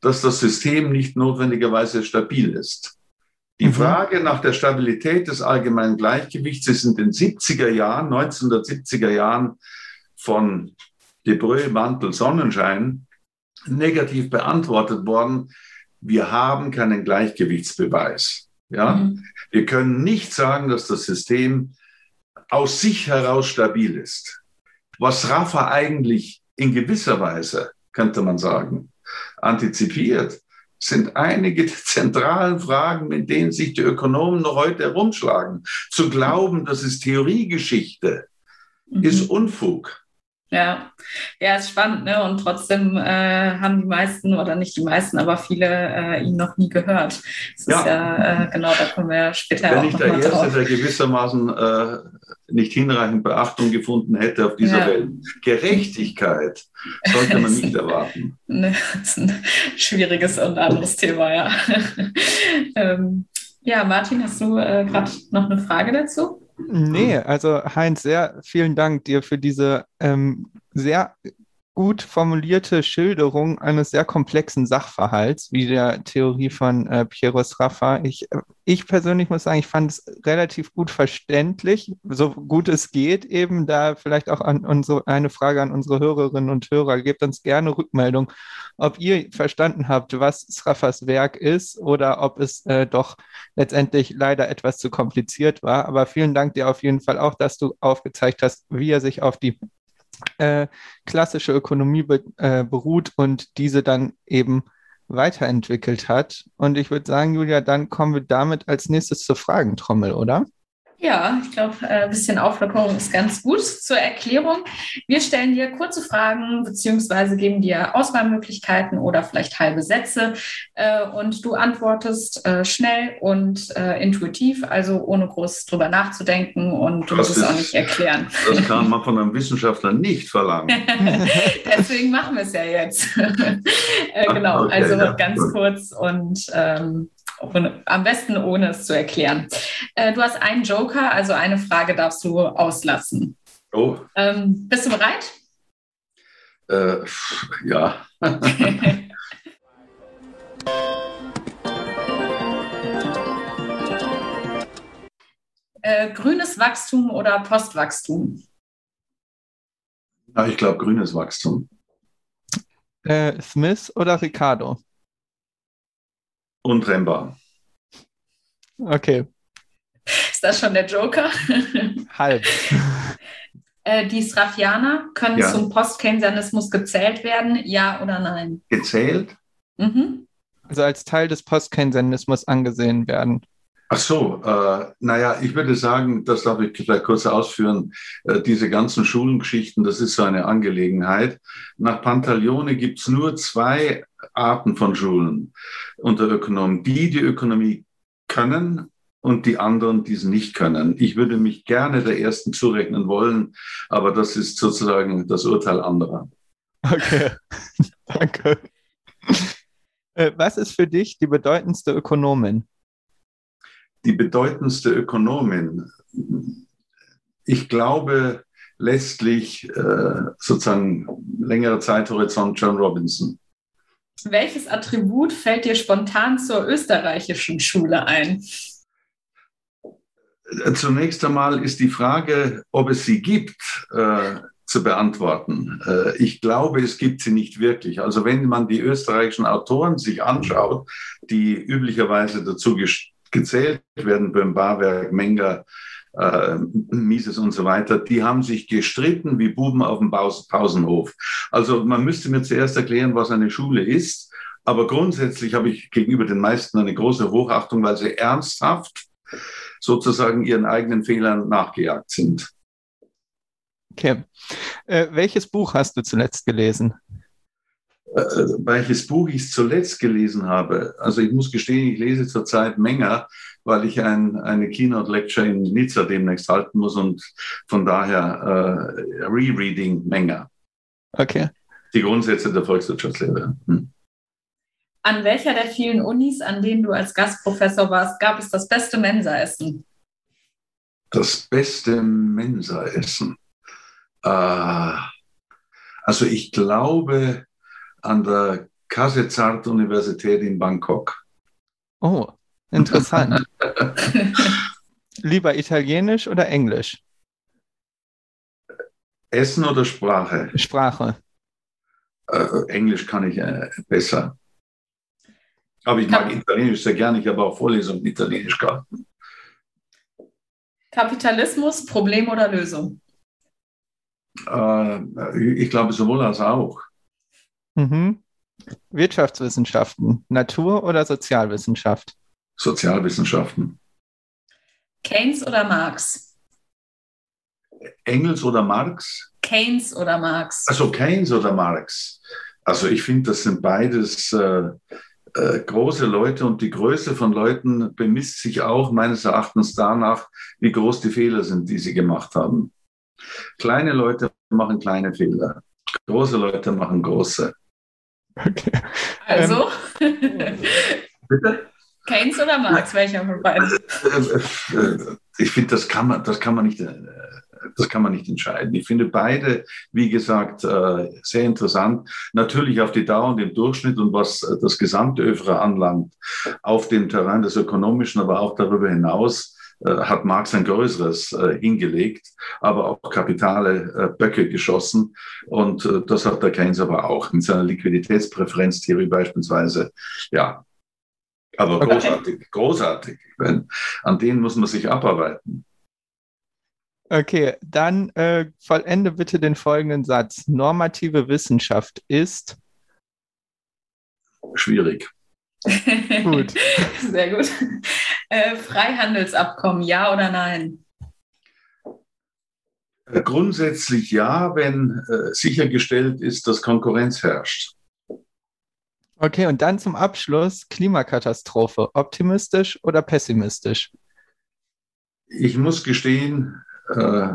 [SPEAKER 1] dass das System nicht notwendigerweise stabil ist. Die mhm. Frage nach der Stabilität des allgemeinen Gleichgewichts ist in den 70er Jahren, 1970er Jahren von Debreu, Mantel, Sonnenschein negativ beantwortet worden. Wir haben keinen Gleichgewichtsbeweis. Ja? Mhm. Wir können nicht sagen, dass das System aus sich heraus stabil ist. Was Rafa eigentlich in gewisser Weise, könnte man sagen, antizipiert, sind einige der zentralen Fragen, mit denen sich die Ökonomen noch heute herumschlagen. Zu glauben, das ist Theoriegeschichte, mhm. ist Unfug.
[SPEAKER 2] Ja, ja, ist spannend, ne? Und trotzdem äh, haben die meisten oder nicht die meisten, aber viele äh, ihn noch nie gehört. Das ja. ist ja äh, genau, da kommen wir später
[SPEAKER 1] Wenn auch ich der Erste, drauf. der gewissermaßen äh, nicht hinreichend Beachtung gefunden hätte auf dieser ja. Welt. Gerechtigkeit sollte man nicht erwarten.
[SPEAKER 2] Ne, das ist ein schwieriges und anderes Thema, ja. ähm, ja, Martin, hast du äh, gerade noch eine Frage dazu?
[SPEAKER 3] Nee, also Heinz, sehr vielen Dank dir für diese ähm, sehr gut formulierte Schilderung eines sehr komplexen Sachverhalts, wie der Theorie von äh, Piero Sraffa. Ich, äh, ich persönlich muss sagen, ich fand es relativ gut verständlich, so gut es geht, eben da vielleicht auch an unsere, eine Frage an unsere Hörerinnen und Hörer. Gebt uns gerne Rückmeldung, ob ihr verstanden habt, was Sraffas Werk ist oder ob es äh, doch letztendlich leider etwas zu kompliziert war. Aber vielen Dank dir auf jeden Fall auch, dass du aufgezeigt hast, wie er sich auf die äh, klassische Ökonomie be äh, beruht und diese dann eben weiterentwickelt hat. Und ich würde sagen, Julia, dann kommen wir damit als nächstes zur Fragentrommel, oder?
[SPEAKER 2] Ja, ich glaube, äh, ein bisschen Auflockerung ist ganz gut zur Erklärung. Wir stellen dir kurze Fragen beziehungsweise geben dir Auswahlmöglichkeiten oder vielleicht halbe Sätze äh, und du antwortest äh, schnell und intuitiv, also ohne groß drüber nachzudenken und du musst es auch nicht erklären.
[SPEAKER 1] Das kann man von einem Wissenschaftler nicht verlangen.
[SPEAKER 2] Deswegen machen wir es ja jetzt. genau, okay, also ja. ganz kurz und ähm, am besten ohne es zu erklären. Äh, du hast einen Joker, also eine Frage darfst du auslassen.
[SPEAKER 1] Oh.
[SPEAKER 2] Ähm, bist du bereit?
[SPEAKER 1] Äh, ja.
[SPEAKER 2] äh, grünes Wachstum oder Postwachstum?
[SPEAKER 1] Ja, ich glaube grünes Wachstum.
[SPEAKER 3] Äh, Smith oder Ricardo?
[SPEAKER 1] Untrennbar.
[SPEAKER 3] Okay.
[SPEAKER 2] Ist das schon der Joker?
[SPEAKER 3] Halb.
[SPEAKER 2] Äh, die Srafianer können ja. zum Postkeynesianismus gezählt werden, ja oder nein?
[SPEAKER 1] Gezählt?
[SPEAKER 2] Mhm.
[SPEAKER 3] Also als Teil des Postkeynesianismus angesehen werden.
[SPEAKER 1] Ach so, äh, naja, ich würde sagen, das darf ich vielleicht kurz ausführen, äh, diese ganzen Schulengeschichten, das ist so eine Angelegenheit. Nach Pantaleone gibt es nur zwei Arten von Schulen unter Ökonomen. Die, die Ökonomie können und die anderen, die es nicht können. Ich würde mich gerne der ersten zurechnen wollen, aber das ist sozusagen das Urteil anderer.
[SPEAKER 3] Okay, danke. Äh, was ist für dich die bedeutendste Ökonomin?
[SPEAKER 1] Die bedeutendste Ökonomin. Ich glaube letztlich äh, sozusagen längere Zeithorizont John Robinson.
[SPEAKER 2] Welches Attribut fällt dir spontan zur österreichischen Schule ein?
[SPEAKER 1] Zunächst einmal ist die Frage, ob es sie gibt, äh, zu beantworten. Äh, ich glaube, es gibt sie nicht wirklich. Also wenn man die österreichischen Autoren sich anschaut, die üblicherweise dazu gezählt werden beim Barwerk, Menger, äh, Mises und so weiter, die haben sich gestritten wie Buben auf dem Pausenhof. Also man müsste mir zuerst erklären, was eine Schule ist. Aber grundsätzlich habe ich gegenüber den meisten eine große Hochachtung, weil sie ernsthaft sozusagen ihren eigenen Fehlern nachgejagt sind.
[SPEAKER 3] Okay. Äh, welches Buch hast du zuletzt gelesen?
[SPEAKER 1] Äh, welches Buch ich zuletzt gelesen habe. Also ich muss gestehen, ich lese zurzeit Menger, weil ich ein, eine Keynote-Lecture in Nizza demnächst halten muss und von daher äh, Rereading Menger.
[SPEAKER 3] Okay.
[SPEAKER 1] Die Grundsätze der Volkswirtschaftslehre. Hm.
[SPEAKER 2] An welcher der vielen Unis, an denen du als Gastprofessor warst, gab es das beste Mensaessen?
[SPEAKER 1] Das beste Mensaessen. Äh, also ich glaube, an der Kasetsart-Universität in Bangkok.
[SPEAKER 3] Oh, interessant. Lieber Italienisch oder Englisch?
[SPEAKER 1] Essen oder Sprache?
[SPEAKER 3] Sprache.
[SPEAKER 1] Äh, Englisch kann ich äh, besser. Aber ich mag Italienisch sehr gerne. Ich habe auch Vorlesungen in Italienisch gehabt.
[SPEAKER 2] Kapitalismus, Problem oder Lösung?
[SPEAKER 1] Äh, ich glaube sowohl als auch.
[SPEAKER 3] Mhm. Wirtschaftswissenschaften, Natur- oder Sozialwissenschaft?
[SPEAKER 1] Sozialwissenschaften.
[SPEAKER 2] Keynes oder Marx?
[SPEAKER 1] Engels oder Marx?
[SPEAKER 2] Keynes oder Marx?
[SPEAKER 1] Also Keynes oder Marx. Also ich finde, das sind beides äh, äh, große Leute und die Größe von Leuten bemisst sich auch meines Erachtens danach, wie groß die Fehler sind, die sie gemacht haben. Kleine Leute machen kleine Fehler, große Leute machen große.
[SPEAKER 2] Okay. Also? Ähm, Bitte? Keynes oder Marx, welcher von beiden?
[SPEAKER 1] Äh, äh, ich finde, das kann man, das kann man nicht äh, das kann man nicht entscheiden. Ich finde beide, wie gesagt, äh, sehr interessant. Natürlich auf die Dauer und den Durchschnitt und was das gesamte Övre anlangt, auf dem Terrain des Ökonomischen, aber auch darüber hinaus, äh, hat Marx ein größeres hingelegt, aber auch kapitale Böcke geschossen. Und das hat der Keynes aber auch mit seiner Liquiditätspräferenztheorie beispielsweise. Ja, aber großartig, großartig. An denen muss man sich abarbeiten.
[SPEAKER 3] Okay, dann äh, vollende bitte den folgenden Satz. Normative Wissenschaft ist
[SPEAKER 1] schwierig.
[SPEAKER 2] Gut. Sehr gut. Äh, Freihandelsabkommen, ja oder nein?
[SPEAKER 1] Äh, grundsätzlich ja, wenn äh, sichergestellt ist, dass Konkurrenz herrscht.
[SPEAKER 3] Okay, und dann zum Abschluss Klimakatastrophe. Optimistisch oder pessimistisch?
[SPEAKER 1] Ich muss gestehen, äh,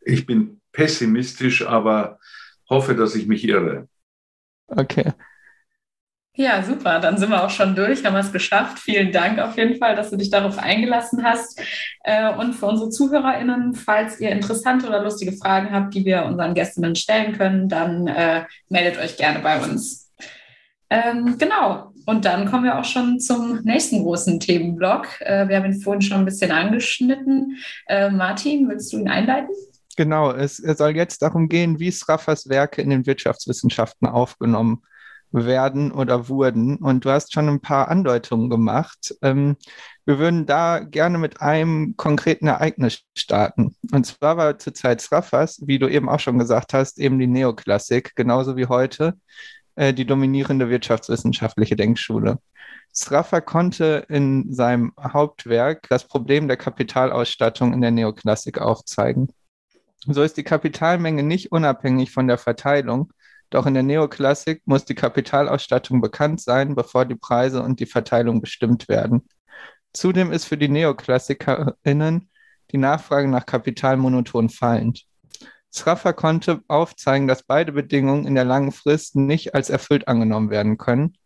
[SPEAKER 1] ich bin pessimistisch, aber hoffe, dass ich mich irre.
[SPEAKER 3] Okay.
[SPEAKER 2] Ja, super. Dann sind wir auch schon durch, haben wir es geschafft. Vielen Dank auf jeden Fall, dass du dich darauf eingelassen hast. Äh, und für unsere ZuhörerInnen, falls ihr interessante oder lustige Fragen habt, die wir unseren Gästinnen stellen können, dann äh, meldet euch gerne bei uns. Ähm, genau. Und dann kommen wir auch schon zum nächsten großen Themenblock. Äh, wir haben ihn vorhin schon ein bisschen angeschnitten. Äh, Martin, willst du ihn einleiten?
[SPEAKER 3] Genau, es, es soll jetzt darum gehen, wie Sraffers Werke in den Wirtschaftswissenschaften aufgenommen werden oder wurden. Und du hast schon ein paar Andeutungen gemacht. Ähm, wir würden da gerne mit einem konkreten Ereignis starten. Und zwar war zur Zeit Sraffers, wie du eben auch schon gesagt hast, eben die Neoklassik, genauso wie heute, äh, die dominierende wirtschaftswissenschaftliche Denkschule. Sraffa konnte in seinem Hauptwerk das Problem der Kapitalausstattung in der Neoklassik aufzeigen. So ist die Kapitalmenge nicht unabhängig von der Verteilung, doch in der Neoklassik muss die Kapitalausstattung bekannt sein, bevor die Preise und die Verteilung bestimmt werden. Zudem ist für die Neoklassikerinnen die Nachfrage nach Kapital monoton fallend. Sraffa konnte aufzeigen, dass beide Bedingungen in der langen Frist nicht als erfüllt angenommen werden können,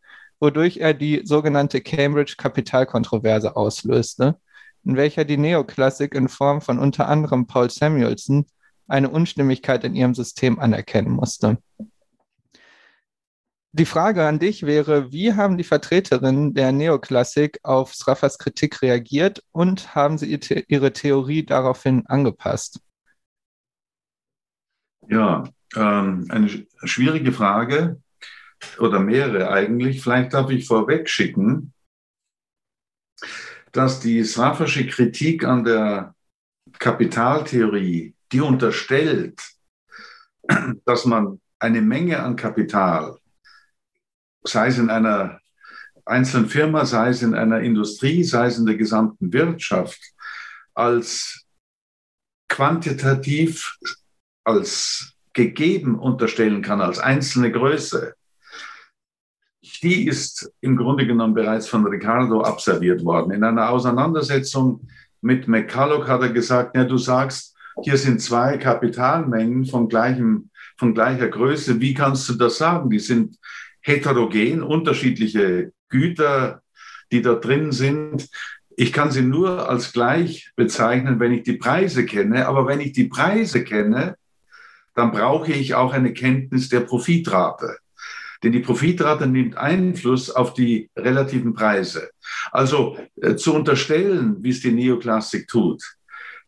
[SPEAKER 3] wodurch er die sogenannte Cambridge-Kapitalkontroverse auslöste, in welcher die Neoklassik in Form von unter anderem Paul Samuelson eine Unstimmigkeit in ihrem System anerkennen musste. Die Frage an dich wäre, wie haben die Vertreterinnen der Neoklassik auf Sraffas Kritik reagiert und haben sie ihre Theorie daraufhin angepasst?
[SPEAKER 1] Ja, ähm, eine schwierige Frage oder mehrere eigentlich. Vielleicht darf ich vorweg schicken, dass die Srafische Kritik an der Kapitaltheorie, die unterstellt, dass man eine Menge an Kapital, sei es in einer einzelnen Firma, sei es in einer Industrie, sei es in der gesamten Wirtschaft, als quantitativ als gegeben unterstellen kann, als einzelne Größe, die ist im Grunde genommen bereits von Ricardo observiert worden. In einer Auseinandersetzung mit McCulloch hat er gesagt, ja, du sagst, hier sind zwei Kapitalmengen von, gleichem, von gleicher Größe. Wie kannst du das sagen? Die sind heterogen, unterschiedliche Güter, die da drin sind. Ich kann sie nur als gleich bezeichnen, wenn ich die Preise kenne. Aber wenn ich die Preise kenne, dann brauche ich auch eine Kenntnis der Profitrate. Denn die Profitrate nimmt Einfluss auf die relativen Preise. Also äh, zu unterstellen, wie es die Neoklassik tut,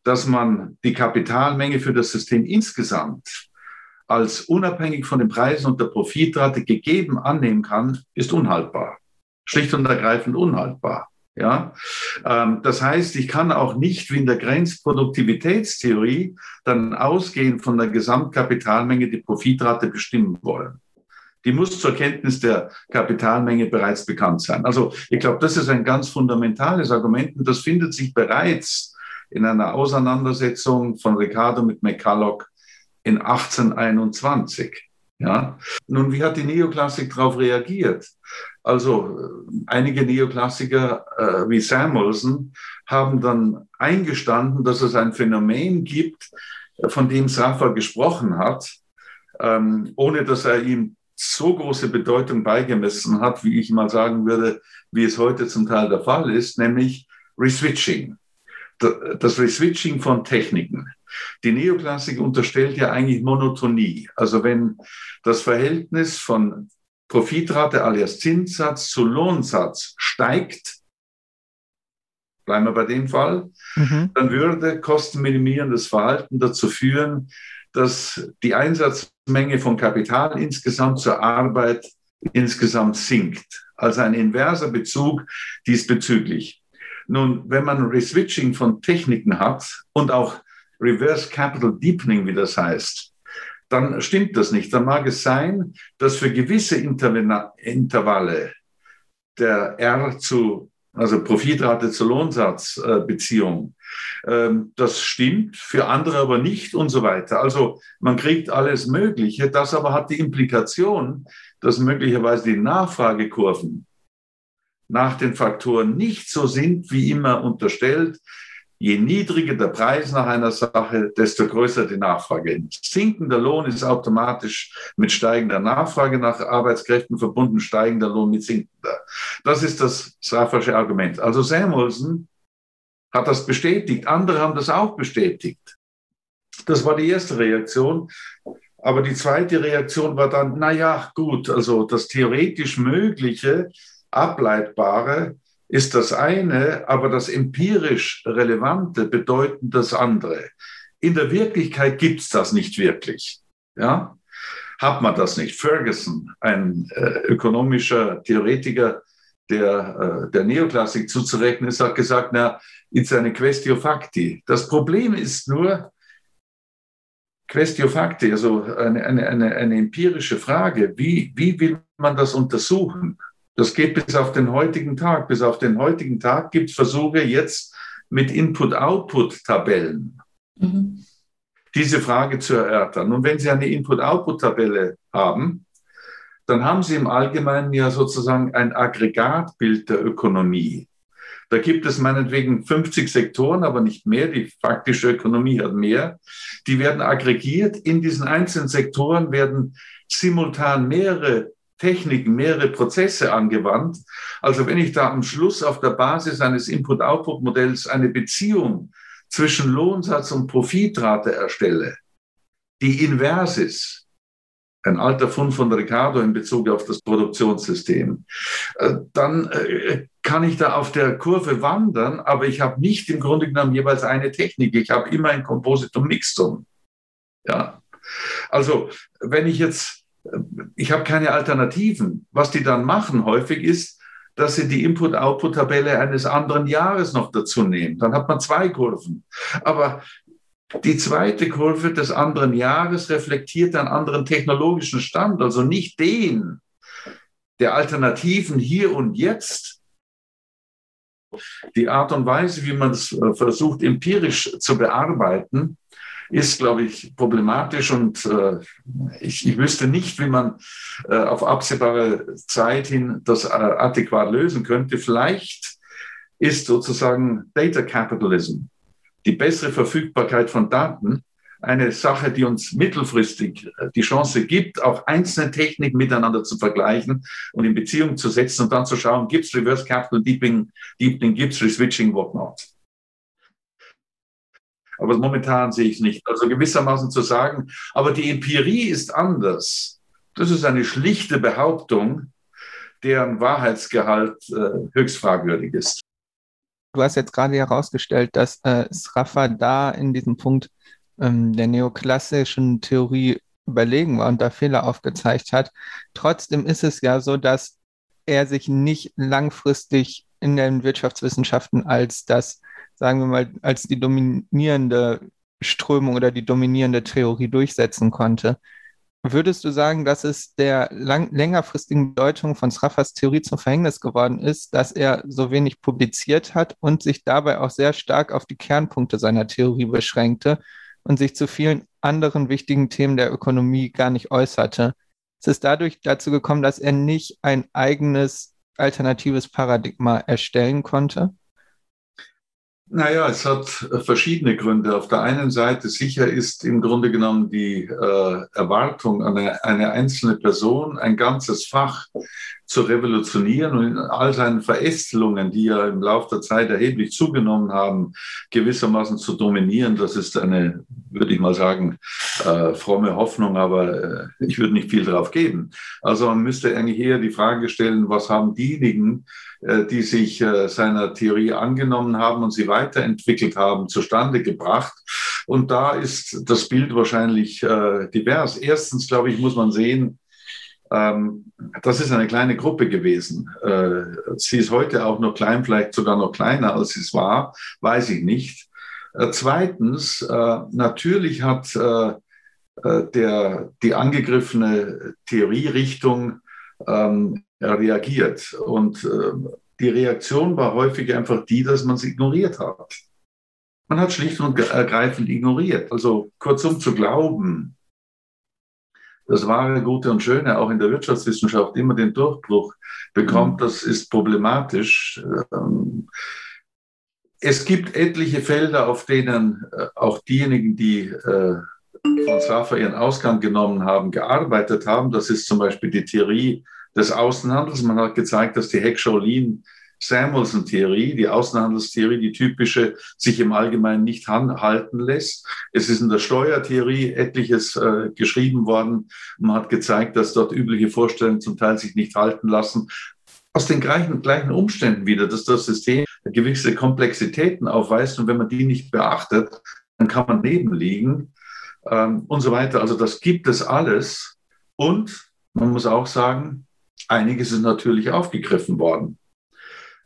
[SPEAKER 1] dass man die Kapitalmenge für das System insgesamt als unabhängig von den Preisen und der Profitrate gegeben annehmen kann, ist unhaltbar. Schlicht und ergreifend unhaltbar. Ja, ähm, das heißt, ich kann auch nicht wie in der Grenzproduktivitätstheorie dann ausgehend von der Gesamtkapitalmenge die Profitrate bestimmen wollen. Die muss zur Kenntnis der Kapitalmenge bereits bekannt sein. Also ich glaube, das ist ein ganz fundamentales Argument und das findet sich bereits in einer Auseinandersetzung von Ricardo mit McCulloch in 1821. Ja? Nun, wie hat die Neoklassik darauf reagiert? Also äh, einige Neoklassiker äh, wie Samuelson haben dann eingestanden, dass es ein Phänomen gibt, äh, von dem Safa gesprochen hat, ähm, ohne dass er ihm so große Bedeutung beigemessen hat, wie ich mal sagen würde, wie es heute zum Teil der Fall ist, nämlich Reswitching. Das Reswitching von Techniken. Die Neoklassik unterstellt ja eigentlich Monotonie. Also wenn das Verhältnis von Profitrate alias Zinssatz zu Lohnsatz steigt, bleiben wir bei dem Fall, mhm. dann würde kostenminimierendes Verhalten dazu führen, dass die Einsatzmenge von Kapital insgesamt zur Arbeit insgesamt sinkt. Also ein inverser Bezug diesbezüglich. Nun, wenn man Reswitching von Techniken hat und auch Reverse Capital Deepening, wie das heißt, dann stimmt das nicht. Dann mag es sein, dass für gewisse Intervalle der R zu, also Profitrate zu Lohnsatzbeziehung, äh, das stimmt, für andere aber nicht und so weiter. Also man kriegt alles Mögliche. Das aber hat die Implikation, dass möglicherweise die Nachfragekurven nach den Faktoren nicht so sind, wie immer unterstellt. Je niedriger der Preis nach einer Sache, desto größer die Nachfrage. Sinkender Lohn ist automatisch mit steigender Nachfrage nach Arbeitskräften verbunden, steigender Lohn mit sinkender. Das ist das Safasche Argument. Also Samuelson hat das bestätigt. Andere haben das auch bestätigt. Das war die erste Reaktion. Aber die zweite Reaktion war dann, na ja, gut, also das theoretisch Mögliche Ableitbare ist das eine, aber das empirisch Relevante bedeuten das andere. In der Wirklichkeit gibt es das nicht wirklich. Ja? Hat man das nicht? Ferguson, ein äh, ökonomischer Theoretiker der, äh, der Neoklassik zuzurechnen ist, hat gesagt, na, it's eine questio facti. Das Problem ist nur, questio facti, also eine, eine, eine, eine empirische Frage, wie, wie will man das untersuchen? Das geht bis auf den heutigen Tag. Bis auf den heutigen Tag gibt es Versuche jetzt mit Input-Output-Tabellen. Mhm. Diese Frage zu erörtern. Und wenn Sie eine Input-Output-Tabelle haben, dann haben Sie im Allgemeinen ja sozusagen ein Aggregatbild der Ökonomie. Da gibt es meinetwegen 50 Sektoren, aber nicht mehr. Die faktische Ökonomie hat mehr. Die werden aggregiert. In diesen einzelnen Sektoren werden simultan mehrere Techniken, mehrere Prozesse angewandt. Also wenn ich da am Schluss auf der Basis eines Input-Output-Modells eine Beziehung zwischen Lohnsatz und Profitrate erstelle, die invers ist, ein alter Fund von Ricardo in Bezug auf das Produktionssystem, äh, dann äh, kann ich da auf der Kurve wandern, aber ich habe nicht im Grunde genommen jeweils eine Technik. Ich habe immer ein Kompositum Mixtum. Ja. Also, wenn ich jetzt ich habe keine Alternativen. Was die dann machen häufig ist, dass sie die Input-Output-Tabelle eines anderen Jahres noch dazu nehmen. Dann hat man zwei Kurven. Aber die zweite Kurve des anderen Jahres reflektiert einen anderen technologischen Stand, also nicht den der Alternativen hier und jetzt. Die Art und Weise, wie man es äh, versucht, empirisch zu bearbeiten, ist, glaube ich, problematisch und äh, ich, ich wüsste nicht, wie man äh, auf absehbare Zeit hin das äh, adäquat lösen könnte. Vielleicht ist sozusagen Data Capitalism, die bessere Verfügbarkeit von Daten, eine Sache, die uns mittelfristig äh, die Chance gibt, auch einzelne Techniken miteinander zu vergleichen und in Beziehung zu setzen und dann zu schauen, gibt es Reverse Capital Deepening, Deepening gibt es Reswitching, whatnot. Aber momentan sehe ich es nicht. Also gewissermaßen zu sagen, aber die Empirie ist anders. Das ist eine schlichte Behauptung, deren Wahrheitsgehalt äh, höchst fragwürdig ist.
[SPEAKER 3] Du hast jetzt gerade herausgestellt, dass äh, Sraffa da in diesem Punkt ähm, der neoklassischen Theorie überlegen war und da Fehler aufgezeigt hat. Trotzdem ist es ja so, dass er sich nicht langfristig in den Wirtschaftswissenschaften als das sagen wir mal, als die dominierende Strömung oder die dominierende Theorie durchsetzen konnte. Würdest du sagen, dass es der lang, längerfristigen Bedeutung von Sraffers Theorie zum Verhängnis geworden ist, dass er so wenig publiziert hat und sich dabei auch sehr stark auf die Kernpunkte seiner Theorie beschränkte und sich zu vielen anderen wichtigen Themen der Ökonomie gar nicht äußerte? Es ist dadurch dazu gekommen, dass er nicht ein eigenes alternatives Paradigma erstellen konnte?
[SPEAKER 1] Naja, es hat verschiedene Gründe. Auf der einen Seite sicher ist im Grunde genommen die äh, Erwartung an eine, eine, einzelne Person, ein ganzes Fach zu revolutionieren und in all seinen Verästelungen, die ja im Laufe der Zeit erheblich zugenommen haben, gewissermaßen zu dominieren. Das ist eine, würde ich mal sagen, äh, fromme Hoffnung, aber äh, ich würde nicht viel darauf geben. Also man müsste eigentlich eher die Frage stellen, was haben diejenigen, äh, die sich äh, seiner Theorie angenommen haben und sie weiterentwickelt haben, zustande gebracht. Und da ist das Bild wahrscheinlich äh, divers. Erstens, glaube ich, muss man sehen, ähm, das ist eine kleine Gruppe gewesen. Äh, sie ist heute auch noch klein, vielleicht sogar noch kleiner, als sie es war, weiß ich nicht. Äh, zweitens, äh, natürlich hat der, die angegriffene Theorierichtung ähm, reagiert. Und die Reaktion war häufig einfach die, dass man es ignoriert hat. Man hat schlicht und ergreifend ignoriert. Also kurzum zu glauben, das wahre, gute und schöne auch in der Wirtschaftswissenschaft immer den Durchbruch bekommt, mhm. das ist problematisch. Ähm, es gibt etliche Felder, auf denen äh, auch diejenigen, die äh, von Safa ihren Ausgang genommen haben, gearbeitet haben. Das ist zum Beispiel die Theorie des Außenhandels. Man hat gezeigt, dass die Heck-Shaolin Samuelson-Theorie, die Außenhandelstheorie, die typische, sich im Allgemeinen nicht halten lässt. Es ist in der Steuertheorie etliches äh, geschrieben worden. Man hat gezeigt, dass dort übliche Vorstellungen zum Teil sich nicht halten lassen. Aus den gleichen, gleichen Umständen wieder, dass das System gewisse Komplexitäten aufweist und wenn man die nicht beachtet, dann kann man nebenliegen ähm, und so weiter. Also das gibt es alles. Und man muss auch sagen, einiges ist natürlich aufgegriffen worden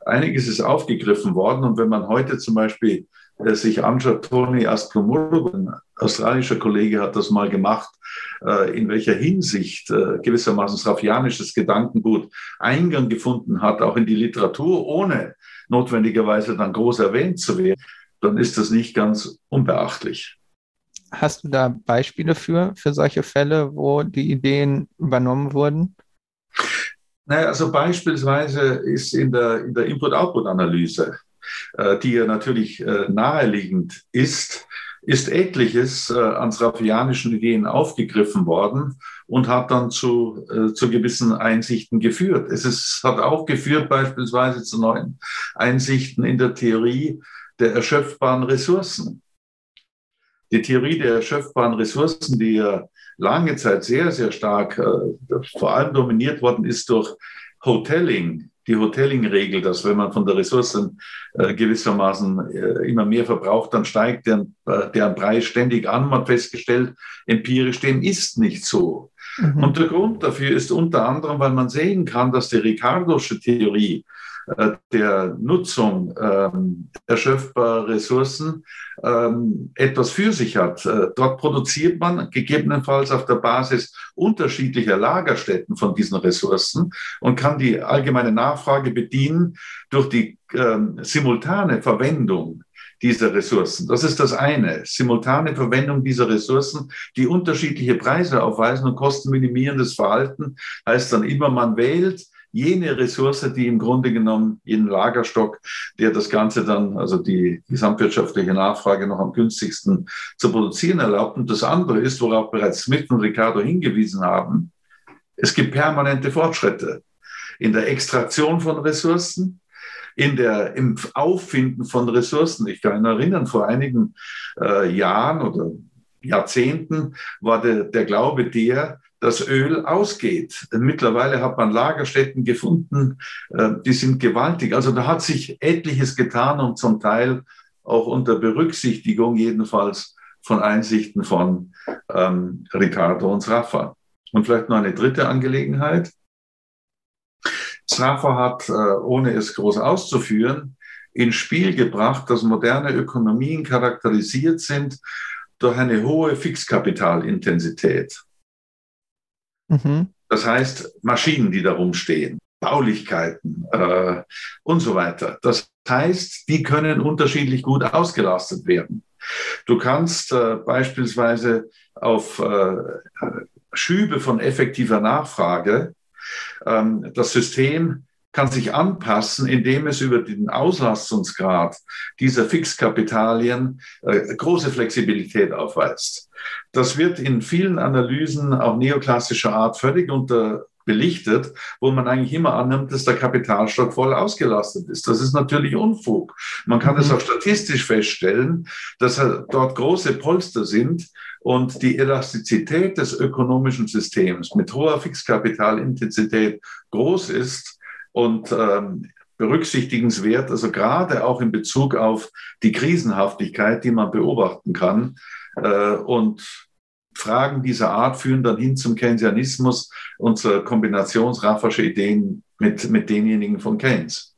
[SPEAKER 1] einiges ist aufgegriffen worden. Und wenn man heute zum Beispiel äh, sich anschaut, Tony Asplomurgo, ein australischer Kollege hat das mal gemacht, äh, in welcher Hinsicht äh, gewissermaßen srafianisches Gedankengut Eingang gefunden hat, auch in die Literatur, ohne notwendigerweise dann groß erwähnt zu werden, dann ist das nicht ganz unbeachtlich.
[SPEAKER 3] Hast du da Beispiele für, für solche Fälle, wo die Ideen übernommen wurden?
[SPEAKER 1] Naja, also beispielsweise ist in der, in der Input-Output-Analyse, äh, die ja natürlich äh, naheliegend ist, ist etliches äh, an srafianischen Ideen aufgegriffen worden und hat dann zu, äh, zu gewissen Einsichten geführt. Es ist, hat auch geführt beispielsweise zu neuen Einsichten in der Theorie der erschöpfbaren Ressourcen. Die Theorie der erschöpfbaren Ressourcen, die ja lange Zeit sehr, sehr stark, äh, vor allem dominiert worden ist durch Hoteling, die Hoteling-Regel, dass wenn man von der Ressourcen äh, gewissermaßen äh, immer mehr verbraucht, dann steigt deren, äh, deren Preis ständig an. Man hat festgestellt, empirisch dem ist nicht so. Mhm. Und der Grund dafür ist unter anderem, weil man sehen kann, dass die Ricardosche Theorie äh, der Nutzung ähm, erschöpfbarer Ressourcen ähm, etwas für sich hat. Äh, dort produziert man gegebenenfalls auf der Basis unterschiedlicher Lagerstätten von diesen Ressourcen und kann die allgemeine Nachfrage bedienen durch die ähm, simultane Verwendung dieser Ressourcen. Das ist das eine. Simultane Verwendung dieser Ressourcen, die unterschiedliche Preise aufweisen und kostenminimierendes Verhalten heißt dann immer, man wählt jene Ressource, die im Grunde genommen jeden Lagerstock, der das Ganze dann, also die gesamtwirtschaftliche Nachfrage noch am günstigsten zu produzieren erlaubt. Und das andere ist, worauf bereits Smith und Ricardo hingewiesen haben, es gibt permanente Fortschritte in der Extraktion von Ressourcen, in der, im Auffinden von Ressourcen. Ich kann erinnern, vor einigen äh, Jahren oder Jahrzehnten war der, der Glaube der, das Öl ausgeht. Mittlerweile hat man Lagerstätten gefunden, äh, die sind gewaltig. Also da hat sich etliches getan und zum Teil auch unter Berücksichtigung jedenfalls von Einsichten von ähm, Ricardo und Sraffa. Und vielleicht noch eine dritte Angelegenheit. Sraffa hat, äh, ohne es groß auszuführen, ins Spiel gebracht, dass moderne Ökonomien charakterisiert sind durch eine hohe Fixkapitalintensität. Mhm. Das heißt, Maschinen, die da rumstehen, Baulichkeiten äh, und so weiter. Das heißt, die können unterschiedlich gut ausgelastet werden. Du kannst äh, beispielsweise auf äh, Schübe von effektiver Nachfrage das System kann sich anpassen, indem es über den Auslastungsgrad dieser Fixkapitalien äh, große Flexibilität aufweist. Das wird in vielen Analysen auch neoklassischer Art völlig unter belichtet, wo man eigentlich immer annimmt, dass der Kapitalstock voll ausgelastet ist. Das ist natürlich Unfug. Man kann es mhm. auch statistisch feststellen, dass dort große Polster sind und die Elastizität des ökonomischen Systems mit hoher Fixkapitalintensität groß ist und ähm, berücksichtigenswert, also gerade auch in Bezug auf die Krisenhaftigkeit, die man beobachten kann. Äh, und Fragen dieser Art führen dann hin zum Keynesianismus und zur Kombinationsraffersche Ideen mit, mit denjenigen von Keynes.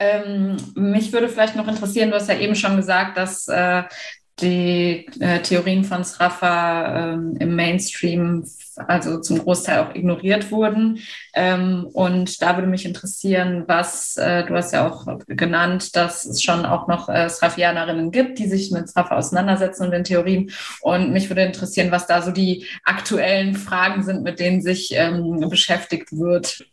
[SPEAKER 2] Ähm, mich würde vielleicht noch interessieren, du hast ja eben schon gesagt, dass äh, die äh, Theorien von Sraffa ähm, im Mainstream also zum Großteil auch ignoriert wurden. Ähm, und da würde mich interessieren, was, äh, du hast ja auch genannt, dass es schon auch noch äh, Srafianerinnen gibt, die sich mit Sraffa auseinandersetzen und den Theorien. Und mich würde interessieren, was da so die aktuellen Fragen sind, mit denen sich ähm, beschäftigt wird.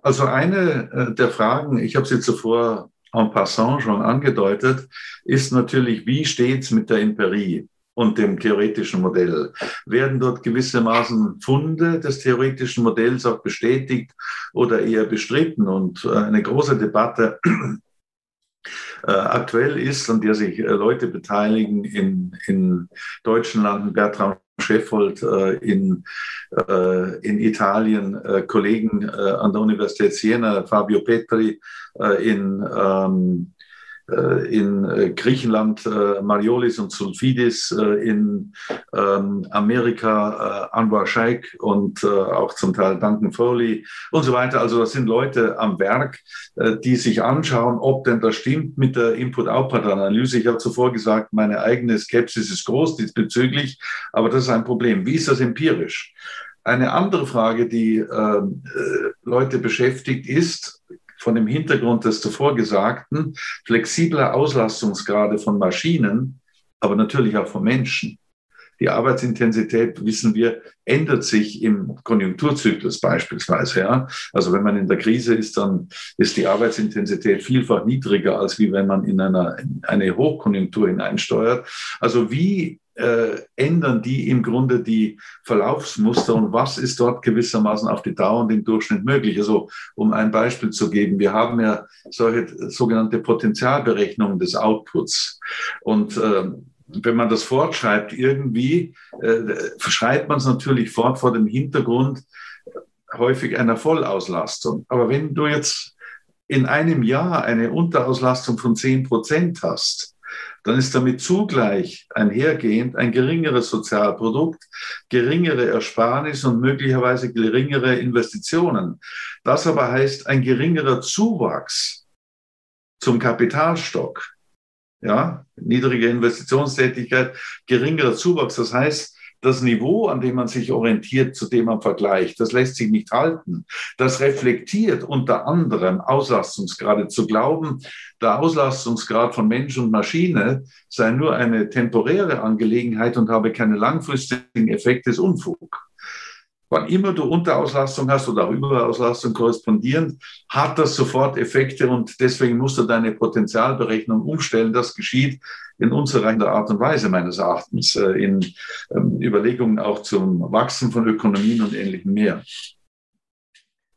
[SPEAKER 1] Also eine äh, der Fragen, ich habe sie zuvor en passant schon angedeutet, ist natürlich, wie steht es mit der Empirie? und dem theoretischen Modell. Werden dort gewissermaßen Funde des theoretischen Modells auch bestätigt oder eher bestritten? Und äh, eine große Debatte äh, aktuell ist, an der sich äh, Leute beteiligen in, in deutschen Landen, Bertram Scheffold äh, in, äh, in Italien, äh, Kollegen an der Universität Siena, Fabio Petri in, ähm, äh, in äh, Griechenland äh, Mariolis und Sulfidis, in ähm, Amerika Anwar Sheikh und auch zum Teil Duncan Foley und so weiter. Also das sind Leute am Werk, die sich anschauen, ob denn das stimmt mit der Input-Output-Analyse. Ich habe zuvor gesagt, meine eigene Skepsis ist groß diesbezüglich, aber das ist ein Problem. Wie ist das empirisch? Eine andere Frage, die äh, Leute beschäftigt, ist, von dem Hintergrund des zuvor Gesagten, flexibler Auslastungsgrade von Maschinen, aber natürlich auch von Menschen. Die Arbeitsintensität, wissen wir, ändert sich im Konjunkturzyklus beispielsweise. Ja? Also wenn man in der Krise ist, dann ist die Arbeitsintensität vielfach niedriger, als wie wenn man in, einer, in eine Hochkonjunktur hineinsteuert. Also wie äh, ändern die im Grunde die Verlaufsmuster und was ist dort gewissermaßen auf die Dauer und im Durchschnitt möglich? Also um ein Beispiel zu geben, wir haben ja solche sogenannte Potenzialberechnungen des Outputs und äh, wenn man das fortschreibt, irgendwie äh, schreibt man es natürlich fort vor dem Hintergrund häufig einer Vollauslastung. Aber wenn du jetzt in einem Jahr eine Unterauslastung von 10 Prozent hast, dann ist damit zugleich einhergehend ein geringeres Sozialprodukt, geringere Ersparnis und möglicherweise geringere Investitionen. Das aber heißt ein geringerer Zuwachs zum Kapitalstock. Ja, niedrige Investitionstätigkeit, geringerer Zuwachs. Das heißt, das Niveau, an dem man sich orientiert, zu dem man vergleicht, das lässt sich nicht halten. Das reflektiert unter anderem Auslastungsgrade. Zu glauben, der Auslastungsgrad von Mensch und Maschine sei nur eine temporäre Angelegenheit und habe keine langfristigen Effekte, ist Unfug. Wann immer du Unterauslastung hast oder auch Überauslastung korrespondierend, hat das sofort Effekte und deswegen musst du deine Potenzialberechnung umstellen. Das geschieht in unzureichender Art und Weise meines Erachtens äh, in ähm, Überlegungen auch zum Wachsen von Ökonomien und ähnlichem mehr.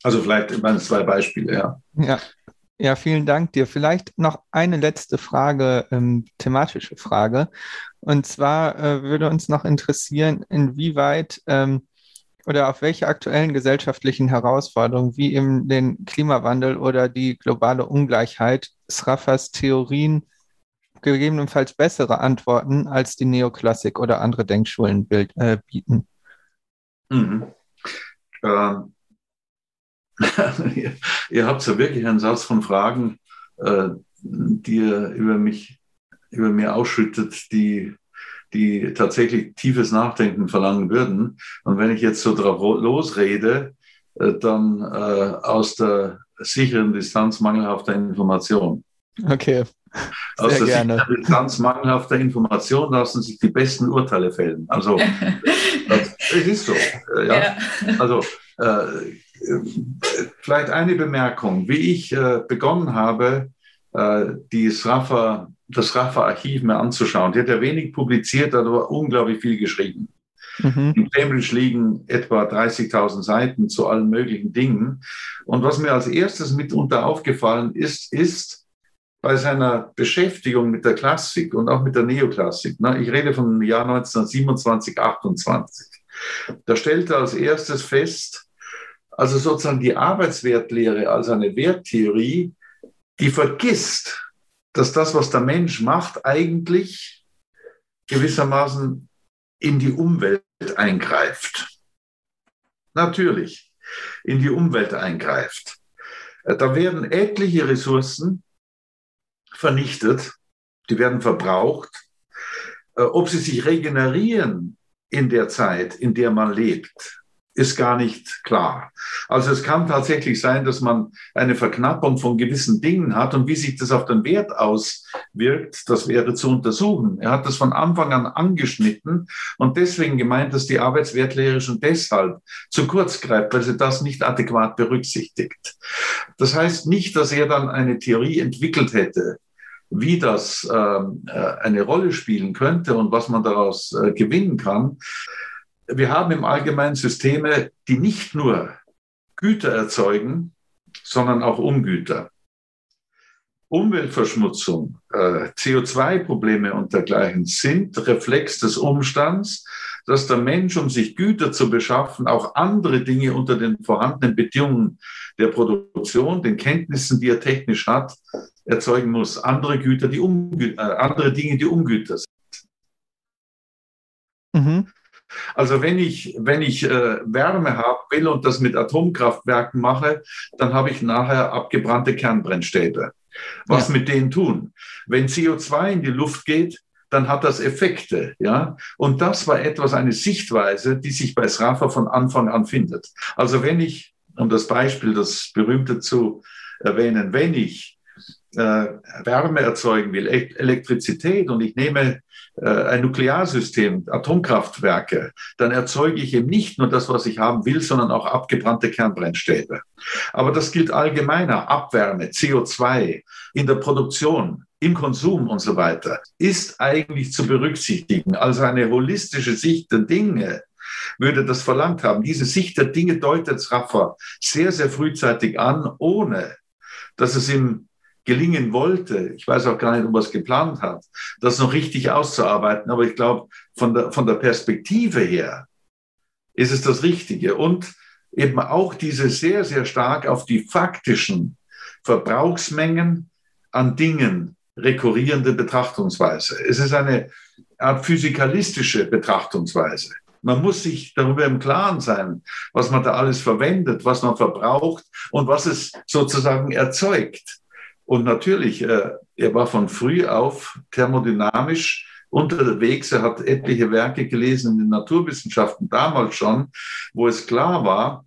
[SPEAKER 1] Also vielleicht meine zwei Beispiele, ja.
[SPEAKER 3] Ja. Ja, vielen Dank dir. Vielleicht noch eine letzte Frage, ähm, thematische Frage. Und zwar äh, würde uns noch interessieren, inwieweit ähm, oder auf welche aktuellen gesellschaftlichen Herausforderungen wie eben den Klimawandel oder die globale Ungleichheit Sraffers Theorien gegebenenfalls bessere Antworten als die Neoklassik oder andere Denkschulen bild, äh, bieten. Mhm.
[SPEAKER 1] Ähm. ihr habt ja wirklich einen Satz von Fragen, äh, die ihr über mich, über mir ausschüttet, die die tatsächlich tiefes Nachdenken verlangen würden. Und wenn ich jetzt so drauf losrede, äh, dann äh, aus der sicheren Distanz mangelhafter Information.
[SPEAKER 3] Okay.
[SPEAKER 1] Sehr aus der gerne. sicheren Distanz mangelhafter Information lassen sich die besten Urteile fällen. Also, das, ist so. Äh, ja? ja. Also, äh, vielleicht eine Bemerkung. Wie ich äh, begonnen habe, äh, die Sraffa das Rafa-Archiv mir anzuschauen. Die hat ja wenig publiziert, aber unglaublich viel geschrieben. Mhm. In Cambridge liegen etwa 30.000 Seiten zu allen möglichen Dingen. Und was mir als erstes mitunter aufgefallen ist, ist bei seiner Beschäftigung mit der Klassik und auch mit der Neoklassik. Ne, ich rede vom Jahr 1927, 28. Da stellte er als erstes fest, also sozusagen die Arbeitswertlehre als eine Werttheorie, die vergisst, dass das, was der Mensch macht, eigentlich gewissermaßen in die Umwelt eingreift. Natürlich, in die Umwelt eingreift. Da werden etliche Ressourcen vernichtet, die werden verbraucht. Äh, ob sie sich regenerieren in der Zeit, in der man lebt, ist gar nicht klar. Also es kann tatsächlich sein, dass man eine Verknappung von gewissen Dingen hat und wie sich das auf den Wert auswirkt, das wäre zu untersuchen. Er hat das von Anfang an angeschnitten und deswegen gemeint, dass die Arbeitswertlehre schon deshalb zu kurz greift, weil sie das nicht adäquat berücksichtigt. Das heißt nicht, dass er dann eine Theorie entwickelt hätte, wie das ähm, äh, eine Rolle spielen könnte und was man daraus äh, gewinnen kann. Wir haben im Allgemeinen Systeme, die nicht nur Güter erzeugen, sondern auch Ungüter. Umweltverschmutzung, äh, CO2-Probleme und dergleichen sind Reflex des Umstands, dass der Mensch, um sich Güter zu beschaffen, auch andere Dinge unter den vorhandenen Bedingungen der Produktion, den Kenntnissen, die er technisch hat, erzeugen muss. Andere Güter, die äh, andere Dinge, die Ungüter sind. Mhm. Also wenn ich, wenn ich äh, Wärme haben will und das mit Atomkraftwerken mache, dann habe ich nachher abgebrannte Kernbrennstäbe. Was ja. mit denen tun? Wenn CO2 in die Luft geht, dann hat das Effekte, ja. Und das war etwas, eine Sichtweise, die sich bei Srafa von Anfang an findet. Also wenn ich, um das Beispiel, das berühmte zu erwähnen, wenn ich Wärme erzeugen will, Elektrizität und ich nehme äh, ein Nuklearsystem, Atomkraftwerke, dann erzeuge ich eben nicht nur das, was ich haben will, sondern auch abgebrannte Kernbrennstäbe. Aber das gilt allgemeiner. Abwärme, CO2 in der Produktion, im Konsum und so weiter, ist eigentlich zu berücksichtigen. Also eine holistische Sicht der Dinge würde das verlangt haben. Diese Sicht der Dinge deutet Raffer sehr, sehr frühzeitig an, ohne dass es ihm gelingen wollte, ich weiß auch gar nicht, ob er es geplant hat, das noch richtig auszuarbeiten. Aber ich glaube, von der, von der Perspektive her ist es das Richtige. Und eben auch diese sehr, sehr stark auf die faktischen Verbrauchsmengen an Dingen rekurrierende Betrachtungsweise. Es ist eine Art physikalistische Betrachtungsweise. Man muss sich darüber im Klaren sein, was man da alles verwendet, was man verbraucht und was es sozusagen erzeugt. Und natürlich, äh, er war von früh auf thermodynamisch unterwegs. Er hat etliche Werke gelesen in den Naturwissenschaften damals schon, wo es klar war,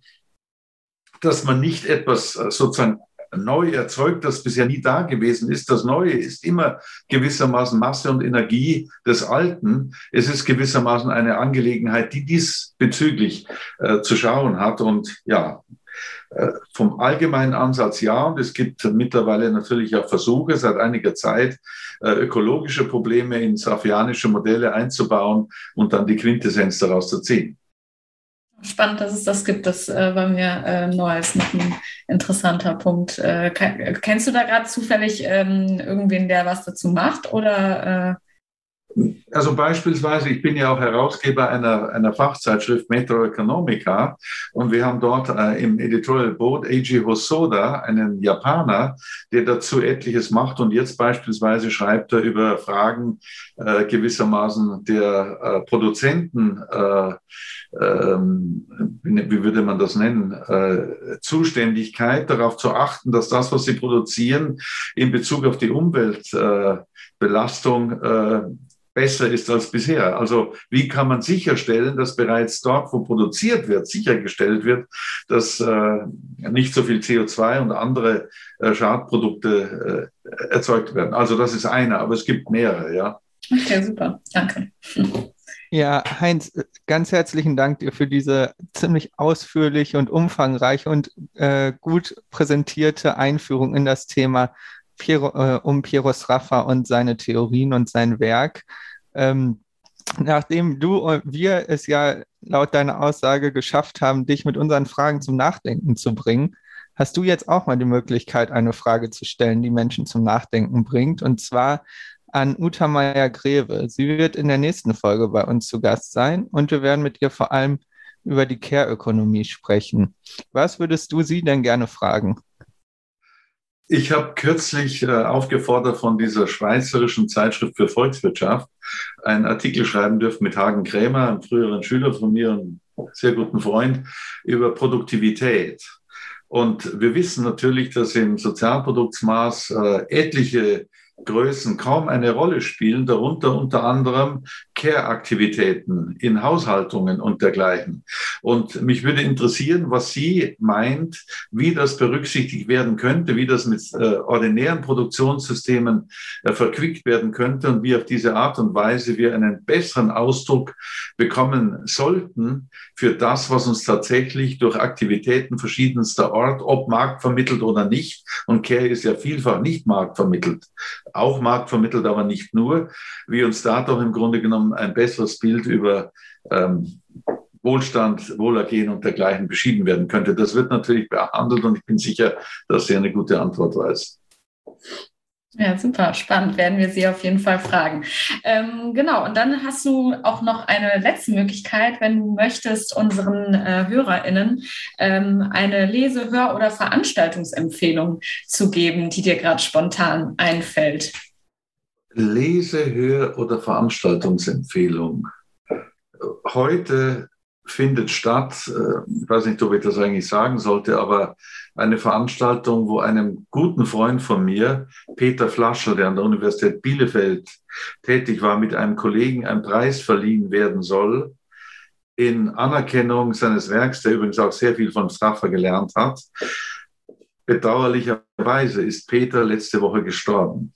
[SPEAKER 1] dass man nicht etwas äh, sozusagen neu erzeugt, das bisher nie da gewesen ist. Das Neue ist immer gewissermaßen Masse und Energie des Alten. Es ist gewissermaßen eine Angelegenheit, die diesbezüglich äh, zu schauen hat. Und ja, vom allgemeinen Ansatz ja, und es gibt mittlerweile natürlich auch Versuche seit einiger Zeit, äh, ökologische Probleme in safianische Modelle einzubauen und dann die Quintessenz daraus zu ziehen.
[SPEAKER 2] Spannend, dass es das gibt. Das äh, war mir äh, neu als noch ein interessanter Punkt. Äh, kennst du da gerade zufällig ähm, irgendwen, der was dazu macht? Oder äh,
[SPEAKER 1] also beispielsweise, ich bin ja auch Herausgeber einer, einer Fachzeitschrift Metro Economica und wir haben dort äh, im Editorial Board Eiji Hosoda, einen Japaner, der dazu etliches macht und jetzt beispielsweise schreibt er über Fragen äh, gewissermaßen der äh, Produzenten, äh, ähm, wie würde man das nennen, äh, Zuständigkeit, darauf zu achten, dass das, was sie produzieren, in Bezug auf die Umweltbelastung äh, besser ist als bisher. Also wie kann man sicherstellen, dass bereits dort, wo produziert wird, sichergestellt wird, dass äh, nicht so viel CO2 und andere äh, Schadprodukte äh, erzeugt werden. Also das ist eine, aber es gibt mehrere, ja.
[SPEAKER 2] Okay, super. Danke.
[SPEAKER 3] Ja, Heinz, ganz herzlichen Dank dir für diese ziemlich ausführliche und umfangreiche und äh, gut präsentierte Einführung in das Thema Piero, äh, um Piero Sraffa und seine Theorien und sein Werk. Ähm, nachdem du und wir es ja laut deiner Aussage geschafft haben, dich mit unseren Fragen zum Nachdenken zu bringen, hast du jetzt auch mal die Möglichkeit, eine Frage zu stellen, die Menschen zum Nachdenken bringt. Und zwar an Uta Meier-Greve. Sie wird in der nächsten Folge bei uns zu Gast sein und wir werden mit ihr vor allem über die Care-Ökonomie sprechen. Was würdest du sie denn gerne fragen?
[SPEAKER 1] Ich habe kürzlich äh, aufgefordert von dieser schweizerischen Zeitschrift für Volkswirtschaft einen Artikel schreiben dürfen mit Hagen Krämer, einem früheren Schüler von mir und sehr guten Freund, über Produktivität. Und wir wissen natürlich, dass im Sozialproduktsmaß äh, etliche Größen kaum eine Rolle spielen, darunter unter anderem Care-Aktivitäten in Haushaltungen und dergleichen. Und mich würde interessieren, was sie meint, wie das berücksichtigt werden könnte, wie das mit äh, ordinären Produktionssystemen äh, verquickt werden könnte und wie auf diese Art und Weise wir einen besseren Ausdruck bekommen sollten für das, was uns tatsächlich durch Aktivitäten verschiedenster Art, ob marktvermittelt oder nicht, und Care ist ja vielfach nicht marktvermittelt, auch marktvermittelt, aber nicht nur, wie uns da doch im Grunde genommen ein besseres Bild über ähm, Wohlstand, Wohlergehen und dergleichen beschieden werden könnte. Das wird natürlich behandelt und ich bin sicher, dass sie eine gute Antwort weiß.
[SPEAKER 2] Ja, super, spannend. Werden wir Sie auf jeden Fall fragen. Ähm, genau, und dann hast du auch noch eine letzte Möglichkeit, wenn du möchtest, unseren äh, HörerInnen ähm, eine Lese-, Hör- oder Veranstaltungsempfehlung zu geben, die dir gerade spontan einfällt.
[SPEAKER 1] Lese-, Hör- oder Veranstaltungsempfehlung. Heute findet statt, äh, ich weiß nicht, ob ich das eigentlich sagen sollte, aber eine Veranstaltung, wo einem guten Freund von mir, Peter Flascher, der an der Universität Bielefeld tätig war, mit einem Kollegen ein Preis verliehen werden soll, in Anerkennung seines Werks, der übrigens auch sehr viel von Straffer gelernt hat. Bedauerlicherweise ist Peter letzte Woche gestorben.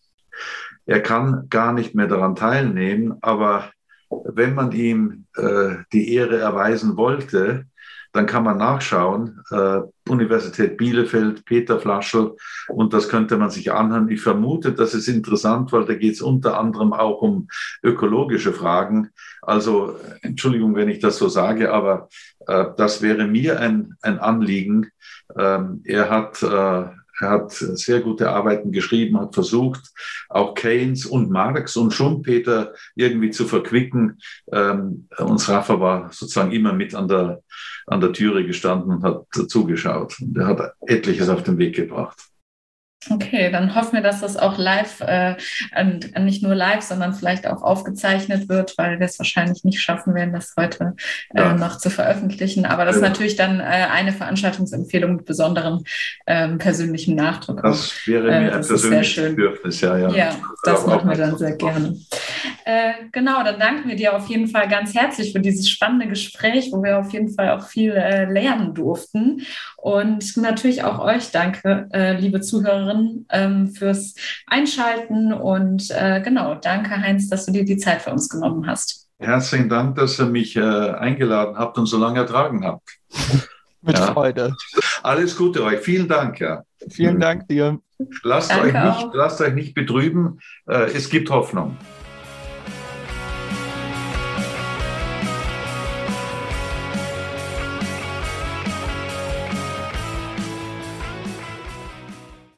[SPEAKER 1] Er kann gar nicht mehr daran teilnehmen, aber wenn man ihm äh, die Ehre erweisen wollte, dann kann man nachschauen. Äh, Universität Bielefeld, Peter Flaschel, und das könnte man sich anhören. Ich vermute, das ist interessant, weil da geht es unter anderem auch um ökologische Fragen. Also, Entschuldigung, wenn ich das so sage, aber äh, das wäre mir ein, ein Anliegen. Ähm, er hat äh, er hat sehr gute Arbeiten geschrieben, hat versucht, auch Keynes und Marx und Schumpeter irgendwie zu verquicken. Ähm, und Raffa war sozusagen immer mit an der, an der Türe gestanden und hat zugeschaut. Und er hat etliches auf den Weg gebracht.
[SPEAKER 2] Okay, dann hoffen wir, dass das auch live, äh, nicht nur live, sondern vielleicht auch aufgezeichnet wird, weil wir es wahrscheinlich nicht schaffen werden, das heute äh, ja. noch zu veröffentlichen. Aber das ja. ist natürlich dann äh, eine Veranstaltungsempfehlung mit besonderem ähm, persönlichem Nachdruck.
[SPEAKER 1] Das wäre mir äh, ein persönliches Bedürfnis, ja, ja.
[SPEAKER 2] Ja, das machen wir dann sehr gerne. Äh, genau, dann danken wir dir auf jeden Fall ganz herzlich für dieses spannende Gespräch, wo wir auf jeden Fall auch viel äh, lernen durften. Und natürlich auch euch danke, liebe Zuhörerinnen Zuhörerinnen ähm, fürs Einschalten. Und äh, genau, danke Heinz, dass du dir die Zeit für uns genommen hast.
[SPEAKER 1] Herzlichen Dank, dass ihr mich äh, eingeladen habt und so lange ertragen habt.
[SPEAKER 3] Mit ja. Freude.
[SPEAKER 1] Alles Gute euch. Vielen Dank. Ja.
[SPEAKER 3] Vielen Dank dir.
[SPEAKER 1] Lasst, euch nicht, lasst euch nicht betrüben. Äh, es gibt Hoffnung.